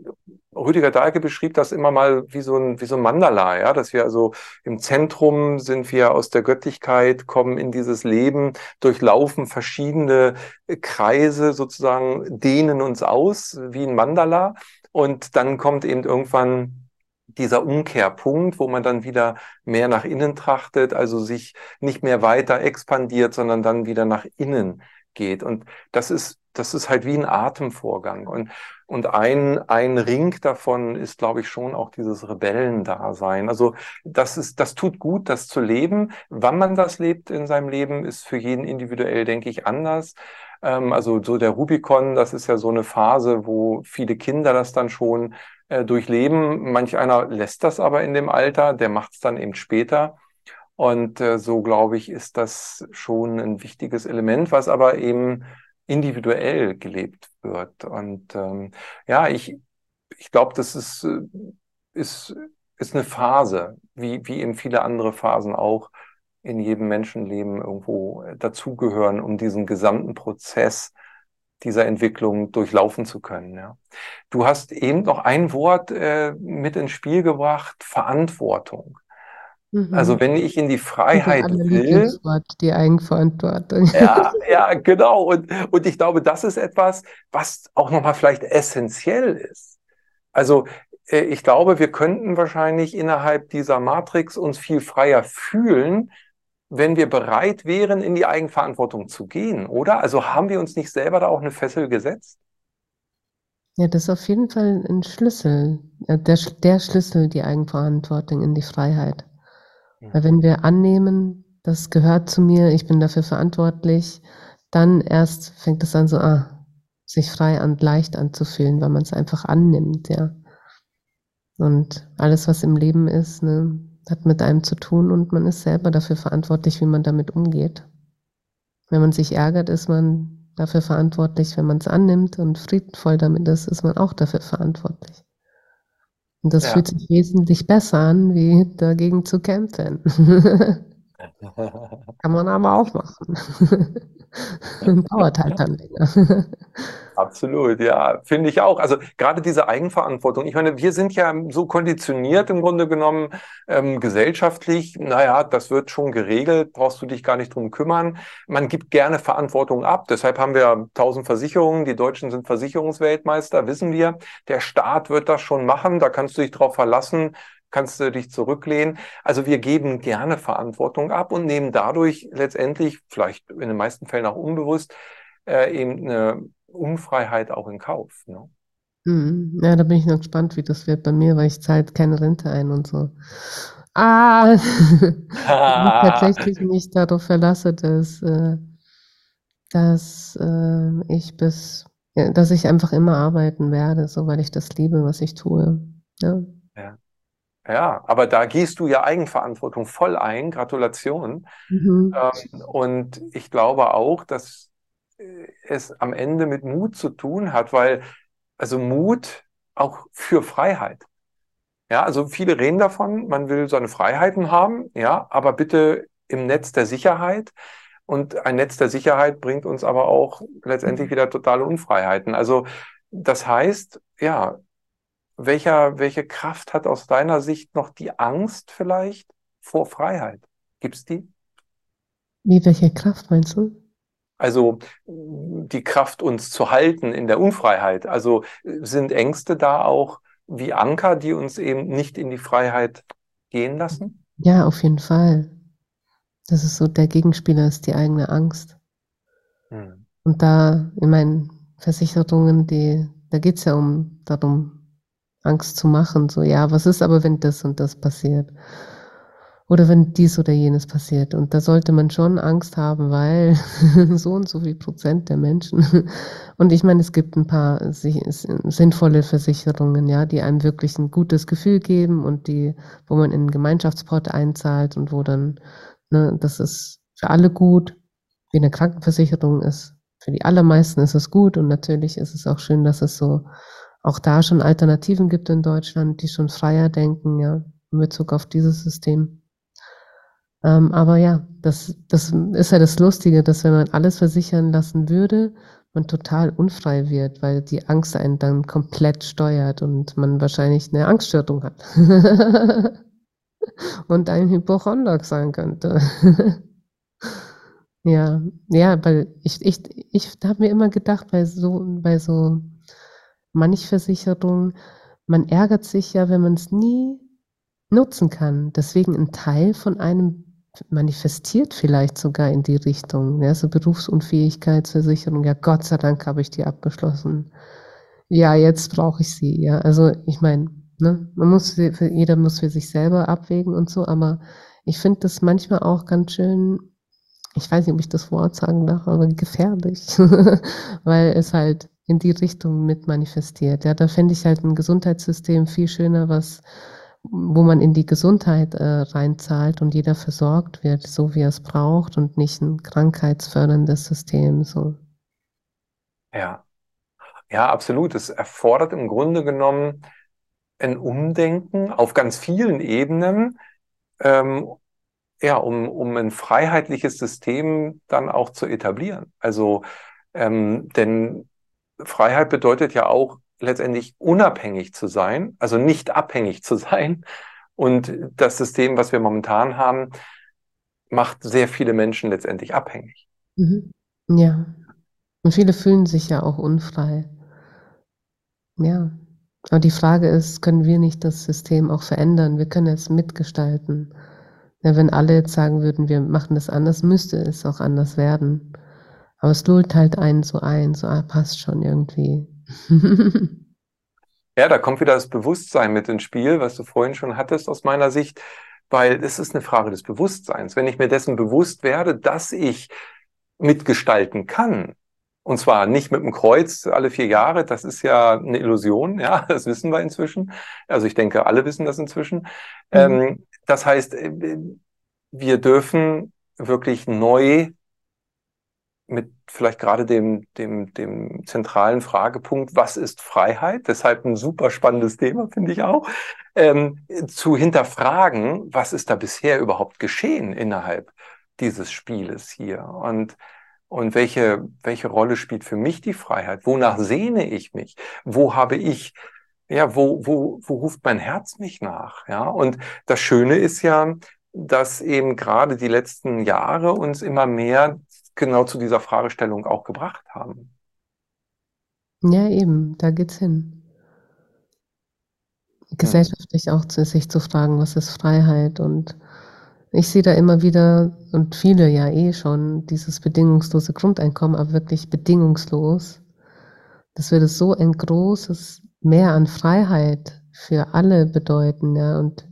Rüdiger Dahlke beschrieb das immer mal wie so ein, wie so ein Mandala, ja, dass wir also im Zentrum sind wir aus der Göttlichkeit, kommen in dieses Leben, durchlaufen verschiedene Kreise sozusagen, dehnen uns aus wie ein Mandala. Und dann kommt eben irgendwann dieser Umkehrpunkt, wo man dann wieder mehr nach innen trachtet, also sich nicht mehr weiter expandiert, sondern dann wieder nach innen geht. Und das ist, das ist halt wie ein Atemvorgang. Und, und ein, ein Ring davon ist, glaube ich, schon auch dieses Rebellendasein. Also das ist, das tut gut, das zu leben. Wann man das lebt in seinem Leben, ist für jeden individuell, denke ich, anders. Ähm, also so der Rubicon, das ist ja so eine Phase, wo viele Kinder das dann schon äh, durchleben. Manch einer lässt das aber in dem Alter, der macht es dann eben später. Und äh, so, glaube ich, ist das schon ein wichtiges Element, was aber eben individuell gelebt wird. Und ähm, ja, ich, ich glaube, das ist, äh, ist, ist eine Phase, wie, wie eben viele andere Phasen auch in jedem Menschenleben irgendwo dazugehören, um diesen gesamten Prozess dieser Entwicklung durchlaufen zu können. Ja. Du hast eben noch ein Wort äh, mit ins Spiel gebracht, Verantwortung. Mhm. Also wenn ich in die Freiheit will. Die Eigenverantwortung. (laughs) Ja, ja, genau. Und, und ich glaube, das ist etwas, was auch nochmal vielleicht essentiell ist. Also äh, ich glaube, wir könnten wahrscheinlich innerhalb dieser Matrix uns viel freier fühlen, wenn wir bereit wären, in die Eigenverantwortung zu gehen, oder? Also haben wir uns nicht selber da auch eine Fessel gesetzt? Ja, das ist auf jeden Fall ein Schlüssel, äh, der, der Schlüssel, die Eigenverantwortung in die Freiheit. Mhm. Weil wenn wir annehmen, das gehört zu mir, ich bin dafür verantwortlich, dann erst fängt es an so, ah, sich frei und leicht anzufühlen, weil man es einfach annimmt, ja. Und alles, was im Leben ist, ne, hat mit einem zu tun und man ist selber dafür verantwortlich, wie man damit umgeht. Wenn man sich ärgert, ist man dafür verantwortlich. Wenn man es annimmt und friedvoll damit ist, ist man auch dafür verantwortlich. Und das ja. fühlt sich wesentlich besser an, wie dagegen zu kämpfen. (laughs) Kann man aber auch machen. (laughs) Dauert halt dann länger. Absolut, ja, finde ich auch. Also gerade diese Eigenverantwortung. Ich meine, wir sind ja so konditioniert im Grunde genommen ähm, gesellschaftlich. Naja, das wird schon geregelt, brauchst du dich gar nicht drum kümmern. Man gibt gerne Verantwortung ab. Deshalb haben wir tausend Versicherungen. Die Deutschen sind Versicherungsweltmeister, wissen wir. Der Staat wird das schon machen. Da kannst du dich drauf verlassen kannst du dich zurücklehnen. Also wir geben gerne Verantwortung ab und nehmen dadurch letztendlich, vielleicht in den meisten Fällen auch unbewusst, äh, eben eine Unfreiheit auch in Kauf. Ne? Mhm. Ja, da bin ich noch gespannt, wie das wird bei mir, weil ich zahle keine Rente ein und so. Ah, (laughs) ich tatsächlich (laughs) nicht darauf verlasse, dass, äh, dass äh, ich bis, ja, dass ich einfach immer arbeiten werde, so weil ich das liebe, was ich tue. Ja. Ja. Aber da gehst du ja Eigenverantwortung voll ein. Gratulation. Mhm. Ähm, und ich glaube auch, dass es am Ende mit Mut zu tun hat, weil also Mut auch für Freiheit. Ja, also viele reden davon, man will seine Freiheiten haben, ja, aber bitte im Netz der Sicherheit. Und ein Netz der Sicherheit bringt uns aber auch letztendlich wieder totale Unfreiheiten. Also das heißt, ja, welcher, welche Kraft hat aus deiner Sicht noch die Angst vielleicht vor Freiheit? Gibt's die? Wie, welche Kraft meinst du? Also die Kraft, uns zu halten in der Unfreiheit. Also sind Ängste da auch wie Anker, die uns eben nicht in die Freiheit gehen lassen? Ja, auf jeden Fall. Das ist so, der Gegenspieler ist die eigene Angst. Hm. Und da, in meinen Versicherungen, die, da geht es ja um darum, Angst zu machen. So, ja, was ist aber, wenn das und das passiert? oder wenn dies oder jenes passiert. Und da sollte man schon Angst haben, weil (laughs) so und so viel Prozent der Menschen. (laughs) Und ich meine, es gibt ein paar sinnvolle Versicherungen, ja, die einem wirklich ein gutes Gefühl geben und die, wo man in einen Gemeinschaftspot einzahlt und wo dann, ne, das ist für alle gut, wie eine Krankenversicherung ist. Für die allermeisten ist es gut und natürlich ist es auch schön, dass es so auch da schon Alternativen gibt in Deutschland, die schon freier denken, ja, in Bezug auf dieses System. Ähm, aber ja, das, das ist ja das Lustige, dass wenn man alles versichern lassen würde, man total unfrei wird, weil die Angst einen dann komplett steuert und man wahrscheinlich eine Angststörung hat. (laughs) und ein Hypochondrak sein könnte. (laughs) ja, ja, weil ich, ich, ich habe mir immer gedacht, bei so, bei so manch Versicherungen, man ärgert sich ja, wenn man es nie nutzen kann. Deswegen ein Teil von einem manifestiert vielleicht sogar in die Richtung. Ja, so Berufsunfähigkeitsversicherung, ja, Gott sei Dank habe ich die abgeschlossen. Ja, jetzt brauche ich sie. Ja, also ich meine, ne, man muss, jeder muss für sich selber abwägen und so, aber ich finde das manchmal auch ganz schön, ich weiß nicht, ob ich das Wort sagen darf, aber gefährlich, (laughs) weil es halt in die Richtung mit manifestiert. Ja, da fände ich halt ein Gesundheitssystem viel schöner, was wo man in die Gesundheit äh, reinzahlt und jeder versorgt wird, so wie er es braucht und nicht ein krankheitsförderndes System. So. Ja. Ja, absolut. Es erfordert im Grunde genommen ein Umdenken auf ganz vielen Ebenen, ähm, ja, um, um ein freiheitliches System dann auch zu etablieren. Also, ähm, denn Freiheit bedeutet ja auch letztendlich unabhängig zu sein, also nicht abhängig zu sein. Und das System, was wir momentan haben, macht sehr viele Menschen letztendlich abhängig. Mhm. Ja. Und viele fühlen sich ja auch unfrei. Ja. Aber die Frage ist, können wir nicht das System auch verändern? Wir können es mitgestalten. Ja, wenn alle jetzt sagen würden, wir machen das anders, müsste es auch anders werden. Aber es lullt halt einen so ein, so ah, passt schon irgendwie. (laughs) ja, da kommt wieder das Bewusstsein mit ins Spiel, was du vorhin schon hattest aus meiner Sicht, weil es ist eine Frage des Bewusstseins. Wenn ich mir dessen bewusst werde, dass ich mitgestalten kann, und zwar nicht mit dem Kreuz alle vier Jahre, das ist ja eine Illusion, ja, (laughs) das wissen wir inzwischen. Also ich denke, alle wissen das inzwischen. Mhm. Ähm, das heißt, äh, wir dürfen wirklich neu mit vielleicht gerade dem, dem, dem zentralen Fragepunkt, was ist Freiheit? Deshalb ein super spannendes Thema, finde ich auch, ähm, zu hinterfragen, was ist da bisher überhaupt geschehen innerhalb dieses Spieles hier? Und Und welche, welche Rolle spielt für mich die Freiheit? Wonach sehne ich mich? Wo habe ich, ja, wo, wo, wo ruft mein Herz mich nach? Ja, und das Schöne ist ja, dass eben gerade die letzten Jahre uns immer mehr genau zu dieser Fragestellung auch gebracht haben. Ja, eben, da geht's hin. Hm. Gesellschaftlich auch zu, sich zu fragen, was ist Freiheit und ich sehe da immer wieder und viele ja eh schon dieses bedingungslose Grundeinkommen, aber wirklich bedingungslos. Das würde so ein großes Mehr an Freiheit für alle bedeuten, ja, und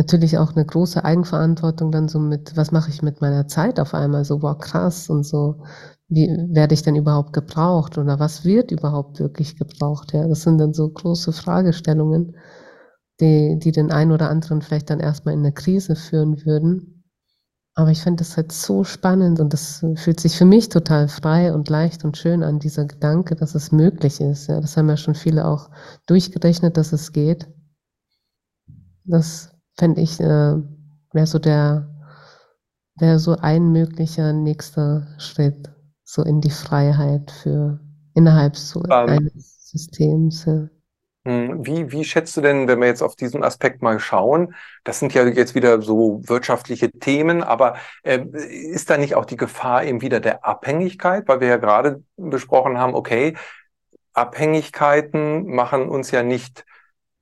natürlich auch eine große Eigenverantwortung dann so mit, was mache ich mit meiner Zeit auf einmal, so, boah, krass und so, wie werde ich denn überhaupt gebraucht oder was wird überhaupt wirklich gebraucht, ja, das sind dann so große Fragestellungen die, die den einen oder anderen vielleicht dann erstmal in eine Krise führen würden. Aber ich finde das halt so spannend und das fühlt sich für mich total frei und leicht und schön an, dieser Gedanke, dass es möglich ist. Ja, das haben ja schon viele auch durchgerechnet, dass es geht. Das fände ich, äh, wäre so der, wäre so ein möglicher nächster Schritt, so in die Freiheit für innerhalb so um, eines Systems. Ja. Hm, wie, wie schätzt du denn, wenn wir jetzt auf diesen Aspekt mal schauen, das sind ja jetzt wieder so wirtschaftliche Themen, aber äh, ist da nicht auch die Gefahr eben wieder der Abhängigkeit, weil wir ja gerade besprochen haben, okay, Abhängigkeiten machen uns ja nicht,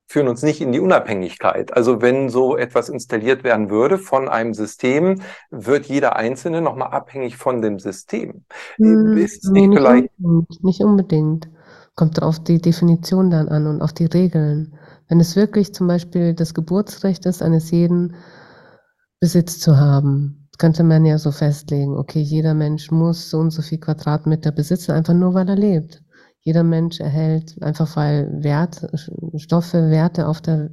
führen uns nicht in die Unabhängigkeit. Also wenn so etwas installiert werden würde von einem System, wird jeder Einzelne nochmal abhängig von dem System. Hm, ist es nee, nicht, vielleicht unbedingt, nicht unbedingt. Kommt auf die Definition dann an und auf die Regeln. Wenn es wirklich zum Beispiel das Geburtsrecht ist, eines jeden Besitz zu haben, könnte man ja so festlegen, okay, jeder Mensch muss so und so viel Quadratmeter besitzen, einfach nur weil er lebt. Jeder Mensch erhält einfach weil Wert, Stoffe, Werte auf der,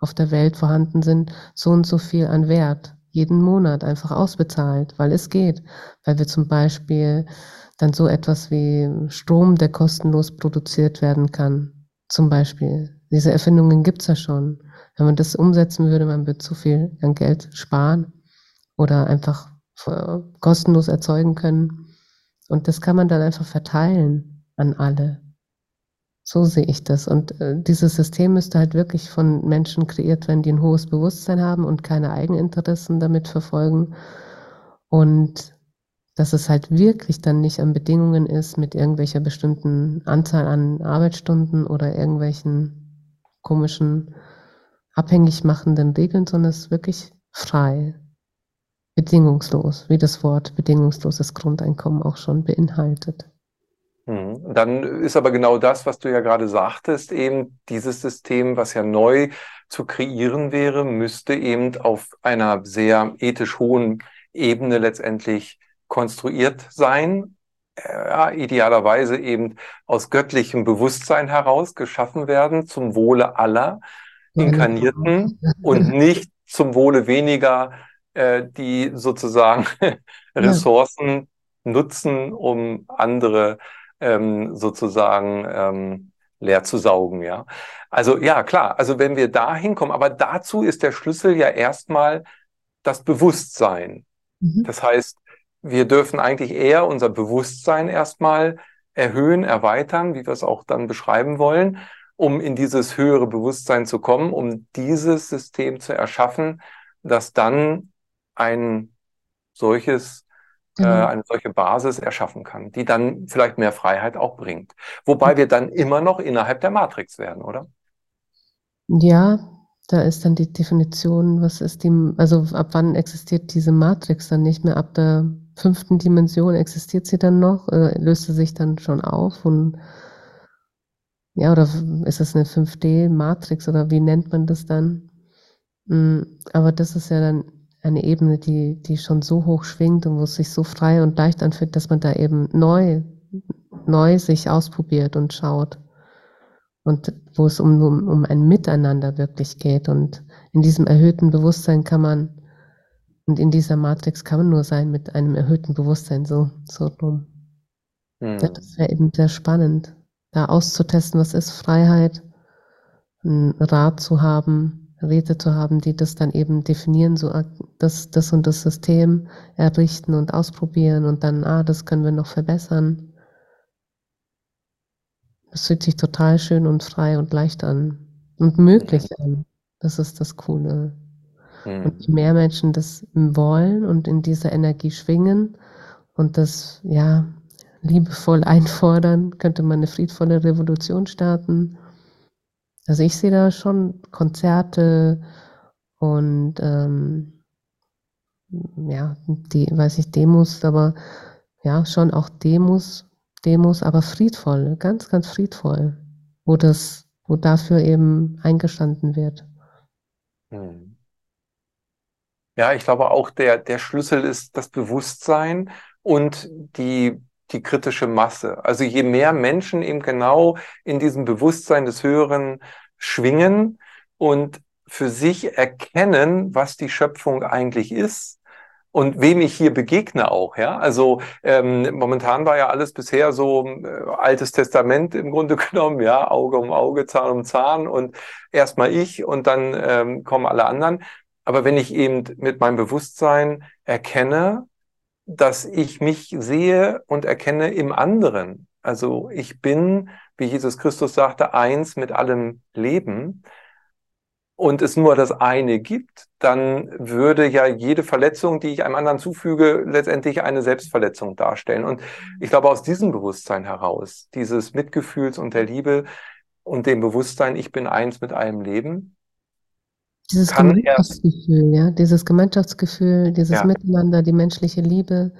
auf der Welt vorhanden sind, so und so viel an Wert. Jeden Monat einfach ausbezahlt, weil es geht. Weil wir zum Beispiel dann so etwas wie Strom, der kostenlos produziert werden kann, zum Beispiel. Diese Erfindungen gibt es ja schon. Wenn man das umsetzen würde, man würde zu viel an Geld sparen oder einfach kostenlos erzeugen können. Und das kann man dann einfach verteilen an alle. So sehe ich das. Und äh, dieses System müsste halt wirklich von Menschen kreiert werden, die ein hohes Bewusstsein haben und keine Eigeninteressen damit verfolgen. Und dass es halt wirklich dann nicht an Bedingungen ist mit irgendwelcher bestimmten Anzahl an Arbeitsstunden oder irgendwelchen komischen abhängig machenden Regeln, sondern es ist wirklich frei, bedingungslos, wie das Wort bedingungsloses Grundeinkommen auch schon beinhaltet. Hm. Dann ist aber genau das, was du ja gerade sagtest, eben dieses System, was ja neu zu kreieren wäre, müsste eben auf einer sehr ethisch hohen Ebene letztendlich konstruiert sein, ja, idealerweise eben aus göttlichem Bewusstsein heraus geschaffen werden, zum Wohle aller Inkarnierten (laughs) und nicht zum Wohle weniger, äh, die sozusagen (laughs) Ressourcen nutzen, um andere ähm, sozusagen ähm, leer zu saugen, ja. Also ja, klar, also wenn wir da hinkommen, aber dazu ist der Schlüssel ja erstmal das Bewusstsein. Mhm. Das heißt, wir dürfen eigentlich eher unser Bewusstsein erstmal erhöhen, erweitern, wie wir es auch dann beschreiben wollen, um in dieses höhere Bewusstsein zu kommen, um dieses System zu erschaffen, das dann ein solches genau. äh, eine solche Basis erschaffen kann, die dann vielleicht mehr Freiheit auch bringt. Wobei wir dann immer noch innerhalb der Matrix werden, oder? Ja, da ist dann die Definition, was ist die, also ab wann existiert diese Matrix dann nicht mehr? Ab der fünften Dimension existiert sie dann noch? Äh, löst sie sich dann schon auf? Und ja, oder ist es eine 5D-Matrix oder wie nennt man das dann? Hm, aber das ist ja dann eine Ebene, die, die schon so hoch schwingt und wo es sich so frei und leicht anfühlt, dass man da eben neu, neu sich ausprobiert und schaut. Und wo es um, um, um ein Miteinander wirklich geht. Und in diesem erhöhten Bewusstsein kann man und in dieser Matrix kann man nur sein mit einem erhöhten Bewusstsein, so, so rum. Hm. Das wäre eben sehr spannend, da auszutesten, was ist Freiheit, einen Rat zu haben, Räte zu haben, die das dann eben definieren, so das, das und das System errichten und ausprobieren und dann, ah, das können wir noch verbessern. Es fühlt sich total schön und frei und leicht an und möglich an. Das ist das Coole. Mhm. Und je mehr Menschen das wollen und in dieser Energie schwingen und das, ja, liebevoll (laughs) einfordern, könnte man eine friedvolle Revolution starten. Also ich sehe da schon Konzerte und ähm, ja, die, weiß ich, Demos, aber ja, schon auch Demos, Demos, aber friedvoll, ganz, ganz friedvoll, wo das, wo dafür eben eingestanden wird. Hm. Ja, ich glaube auch der, der Schlüssel ist das Bewusstsein und die die kritische Masse. Also je mehr Menschen eben genau in diesem Bewusstsein des Höheren schwingen und für sich erkennen, was die Schöpfung eigentlich ist und wem ich hier begegne auch. Ja, also ähm, momentan war ja alles bisher so äh, altes Testament im Grunde (laughs) genommen, ja, Auge um Auge, Zahn um Zahn und erstmal ich und dann ähm, kommen alle anderen. Aber wenn ich eben mit meinem Bewusstsein erkenne, dass ich mich sehe und erkenne im anderen. Also ich bin, wie Jesus Christus sagte, eins mit allem Leben und es nur das eine gibt, dann würde ja jede Verletzung, die ich einem anderen zufüge, letztendlich eine Selbstverletzung darstellen. Und ich glaube, aus diesem Bewusstsein heraus, dieses Mitgefühls und der Liebe und dem Bewusstsein, ich bin eins mit allem Leben, dieses Gemeinschaftsgefühl, ja, dieses Gemeinschaftsgefühl, dieses ja. Miteinander, die menschliche Liebe,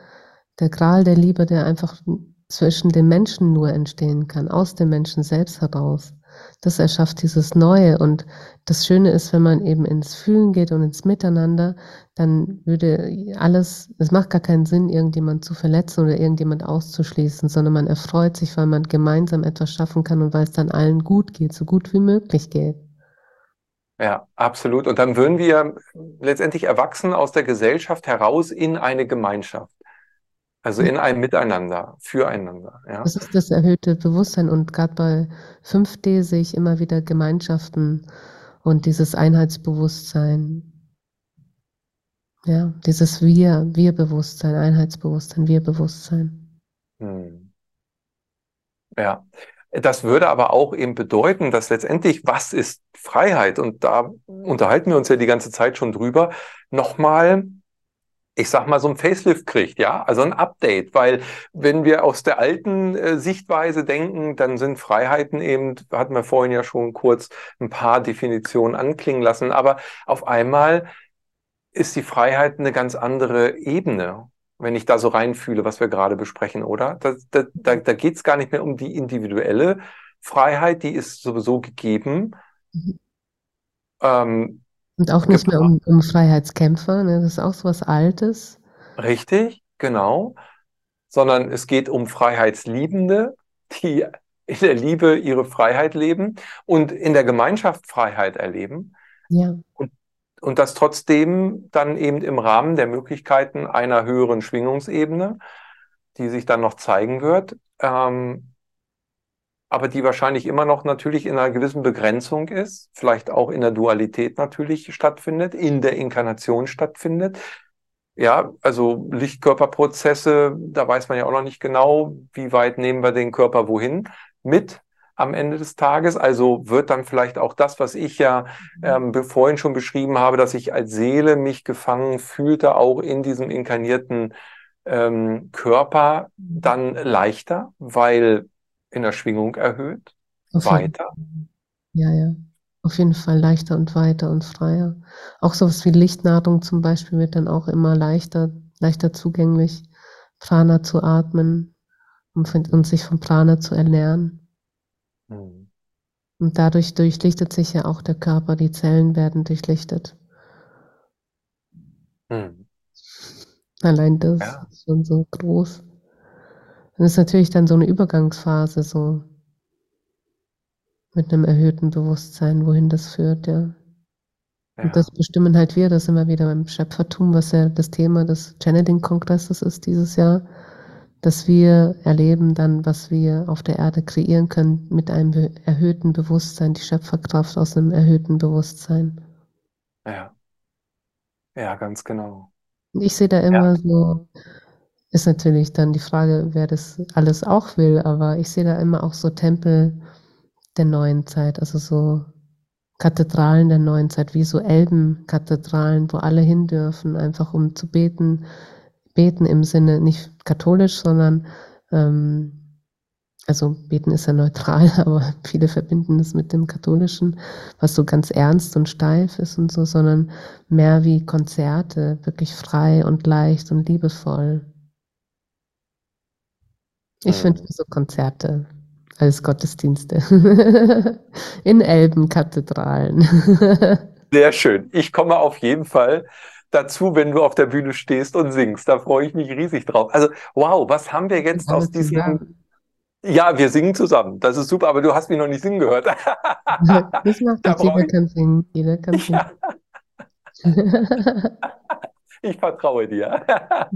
der Gral der Liebe, der einfach zwischen den Menschen nur entstehen kann, aus dem Menschen selbst heraus. Das erschafft dieses Neue. Und das Schöne ist, wenn man eben ins Fühlen geht und ins Miteinander, dann würde alles, es macht gar keinen Sinn, irgendjemand zu verletzen oder irgendjemand auszuschließen, sondern man erfreut sich, weil man gemeinsam etwas schaffen kann und weil es dann allen gut geht, so gut wie möglich geht. Ja, absolut. Und dann würden wir letztendlich erwachsen aus der Gesellschaft heraus in eine Gemeinschaft. Also in ein Miteinander, füreinander. Ja. Das ist das erhöhte Bewusstsein. Und gerade bei 5D sehe ich immer wieder Gemeinschaften und dieses Einheitsbewusstsein. Ja, dieses Wir, Wir-Bewusstsein, Einheitsbewusstsein, Wir-Bewusstsein. Hm. Ja, das würde aber auch eben bedeuten, dass letztendlich, was ist Freiheit? Und da unterhalten wir uns ja die ganze Zeit schon drüber, nochmal ich sag mal, so ein Facelift kriegt, ja, also ein Update, weil wenn wir aus der alten äh, Sichtweise denken, dann sind Freiheiten eben, hatten wir vorhin ja schon kurz ein paar Definitionen anklingen lassen, aber auf einmal ist die Freiheit eine ganz andere Ebene wenn ich da so reinfühle, was wir gerade besprechen, oder? Da, da, da, da geht es gar nicht mehr um die individuelle Freiheit, die ist sowieso gegeben. Mhm. Ähm, Und auch nicht mehr um, um Freiheitskämpfer, ne? das ist auch so was Altes. Richtig, genau. Sondern es geht um Freiheitsliebende, die in der Liebe ihre Freiheit leben und in der Gemeinschaft Freiheit erleben. Ja. Und und das trotzdem dann eben im Rahmen der Möglichkeiten einer höheren Schwingungsebene, die sich dann noch zeigen wird, ähm, aber die wahrscheinlich immer noch natürlich in einer gewissen Begrenzung ist, vielleicht auch in der Dualität natürlich stattfindet, in der Inkarnation stattfindet. Ja, also Lichtkörperprozesse, da weiß man ja auch noch nicht genau, wie weit nehmen wir den Körper wohin mit am Ende des Tages. Also wird dann vielleicht auch das, was ich ja mhm. ähm, vorhin schon beschrieben habe, dass ich als Seele mich gefangen fühlte, auch in diesem inkarnierten ähm, Körper, dann leichter, weil in der Schwingung erhöht, Auf weiter. Ja, ja. Auf jeden Fall leichter und weiter und freier. Auch sowas wie Lichtnahrung zum Beispiel wird dann auch immer leichter, leichter zugänglich, Prana zu atmen und, und sich vom Prana zu ernähren. Mhm. Und dadurch durchlichtet sich ja auch der Körper, die Zellen werden durchlichtet. Mhm. Allein das ja. ist schon so groß. Das ist natürlich dann so eine Übergangsphase, so mit einem erhöhten Bewusstsein, wohin das führt, ja. ja. Und das bestimmen halt wir, das wir wieder beim Schöpfertum, was ja das Thema des Channeling-Kongresses ist dieses Jahr dass wir erleben dann, was wir auf der Erde kreieren können mit einem erhöhten Bewusstsein, die Schöpferkraft aus einem erhöhten Bewusstsein. Ja, ja, ganz genau. Ich sehe da immer ja. so, ist natürlich dann die Frage, wer das alles auch will, aber ich sehe da immer auch so Tempel der neuen Zeit, also so Kathedralen der neuen Zeit, wie so Elbenkathedralen, wo alle hin dürfen, einfach um zu beten. Beten im Sinne nicht katholisch, sondern ähm, also beten ist ja neutral, (laughs) aber viele verbinden es mit dem Katholischen, was so ganz ernst und steif ist und so, sondern mehr wie Konzerte, wirklich frei und leicht und liebevoll. Ich finde so Konzerte als Gottesdienste (laughs) in Elbenkathedralen. (laughs) Sehr schön. Ich komme auf jeden Fall dazu, wenn du auf der Bühne stehst und singst. Da freue ich mich riesig drauf. Also, wow, was haben wir jetzt aus diesem ja, wir singen zusammen. Das ist super, aber du hast mich noch nicht singen gehört. das macht (laughs) da jeder kann singen. Jeder kann (laughs) singen. Ja. (laughs) (laughs) Ich vertraue dir. (laughs)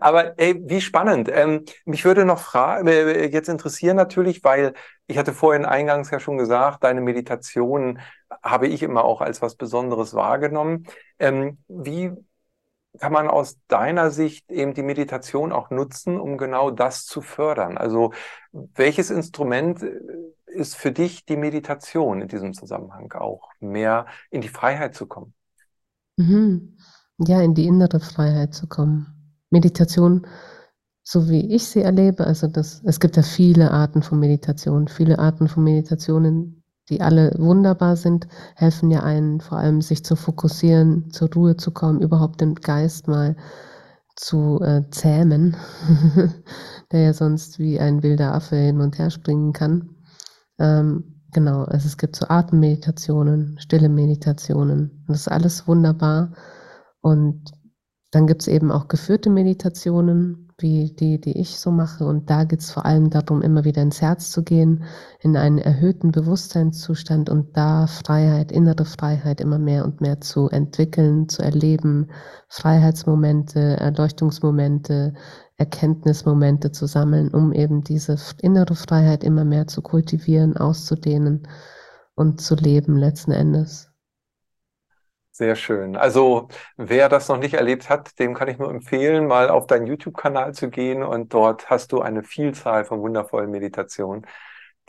Aber ey, wie spannend. Ähm, mich würde noch fragen, äh, jetzt interessieren natürlich, weil ich hatte vorhin eingangs ja schon gesagt, deine Meditation habe ich immer auch als was Besonderes wahrgenommen. Ähm, wie kann man aus deiner Sicht eben die Meditation auch nutzen, um genau das zu fördern? Also welches Instrument äh, ist für dich die Meditation in diesem Zusammenhang auch, mehr in die Freiheit zu kommen? Mhm. Ja, in die innere Freiheit zu kommen. Meditation, so wie ich sie erlebe, also das, es gibt ja viele Arten von Meditation, viele Arten von Meditationen, die alle wunderbar sind, helfen ja einen vor allem, sich zu fokussieren, zur Ruhe zu kommen, überhaupt den Geist mal zu äh, zähmen, (laughs) der ja sonst wie ein wilder Affe hin und her springen kann. Ähm, genau, also es gibt so Atemmeditationen, stille Meditationen. Das ist alles wunderbar. Und dann gibt es eben auch geführte Meditationen, wie die, die ich so mache. Und da geht es vor allem darum, immer wieder ins Herz zu gehen, in einen erhöhten Bewusstseinszustand und da Freiheit, innere Freiheit immer mehr und mehr zu entwickeln, zu erleben, Freiheitsmomente, Erleuchtungsmomente, Erkenntnismomente zu sammeln, um eben diese innere Freiheit immer mehr zu kultivieren, auszudehnen und zu leben letzten Endes. Sehr schön. Also wer das noch nicht erlebt hat, dem kann ich nur empfehlen, mal auf deinen YouTube-Kanal zu gehen und dort hast du eine Vielzahl von wundervollen Meditationen,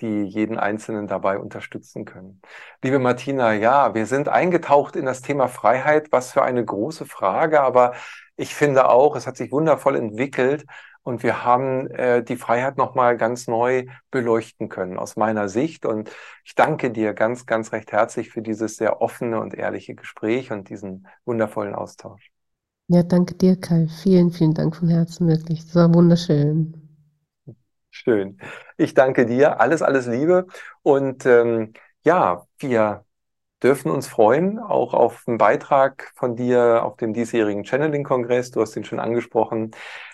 die jeden Einzelnen dabei unterstützen können. Liebe Martina, ja, wir sind eingetaucht in das Thema Freiheit. Was für eine große Frage, aber ich finde auch, es hat sich wundervoll entwickelt und wir haben äh, die Freiheit nochmal ganz neu beleuchten können aus meiner Sicht. Und ich danke dir ganz, ganz recht herzlich für dieses sehr offene und ehrliche Gespräch und diesen wundervollen Austausch. Ja, danke dir, Kai. Vielen, vielen Dank von Herzen, wirklich. Das war wunderschön. Schön. Ich danke dir. Alles, alles Liebe. Und ähm, ja, wir dürfen uns freuen, auch auf einen Beitrag von dir auf dem diesjährigen Channeling-Kongress. Du hast ihn schon angesprochen.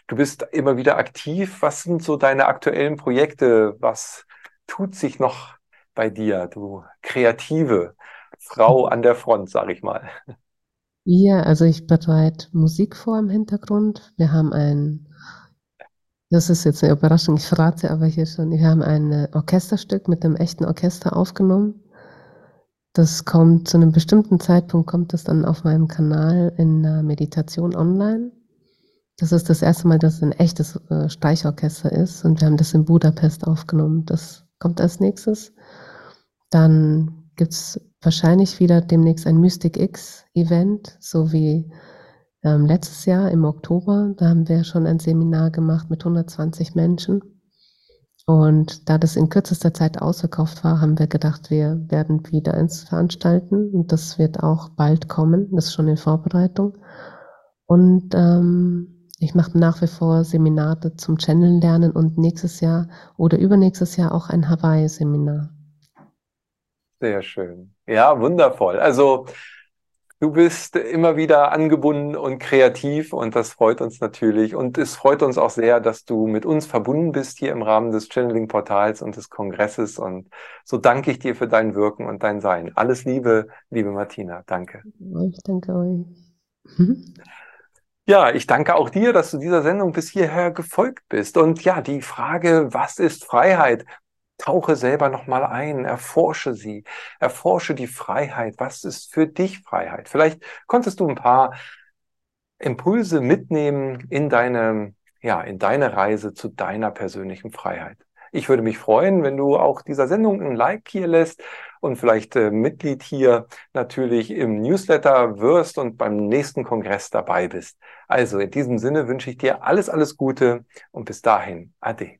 Du bist immer wieder aktiv. Was sind so deine aktuellen Projekte? Was tut sich noch bei dir, du kreative Frau an der Front, sag ich mal? Ja, also ich bereite Musik vor im Hintergrund. Wir haben ein, das ist jetzt eine Überraschung, ich verrate aber hier schon, wir haben ein Orchesterstück mit einem echten Orchester aufgenommen. Das kommt zu einem bestimmten Zeitpunkt, kommt es dann auf meinem Kanal in der Meditation online. Das ist das erste Mal, dass es ein echtes äh, Streichorchester ist und wir haben das in Budapest aufgenommen. Das kommt als nächstes. Dann gibt es wahrscheinlich wieder demnächst ein Mystic X Event, so wie ähm, letztes Jahr im Oktober. Da haben wir schon ein Seminar gemacht mit 120 Menschen. Und da das in kürzester Zeit ausverkauft war, haben wir gedacht, wir werden wieder eins veranstalten. Und das wird auch bald kommen. Das ist schon in Vorbereitung. Und ähm, ich mache nach wie vor Seminare zum Channel lernen und nächstes Jahr oder übernächstes Jahr auch ein Hawaii-Seminar. Sehr schön. Ja, wundervoll. Also Du bist immer wieder angebunden und kreativ und das freut uns natürlich. Und es freut uns auch sehr, dass du mit uns verbunden bist hier im Rahmen des Channeling-Portals und des Kongresses. Und so danke ich dir für dein Wirken und dein Sein. Alles Liebe, liebe Martina. Danke. Ich danke euch. Ja, ich danke auch dir, dass du dieser Sendung bis hierher gefolgt bist. Und ja, die Frage, was ist Freiheit? Tauche selber nochmal ein, erforsche sie, erforsche die Freiheit. Was ist für dich Freiheit? Vielleicht konntest du ein paar Impulse mitnehmen in deine, ja, in deine Reise zu deiner persönlichen Freiheit. Ich würde mich freuen, wenn du auch dieser Sendung ein Like hier lässt und vielleicht äh, Mitglied hier natürlich im Newsletter wirst und beim nächsten Kongress dabei bist. Also in diesem Sinne wünsche ich dir alles, alles Gute und bis dahin, ade.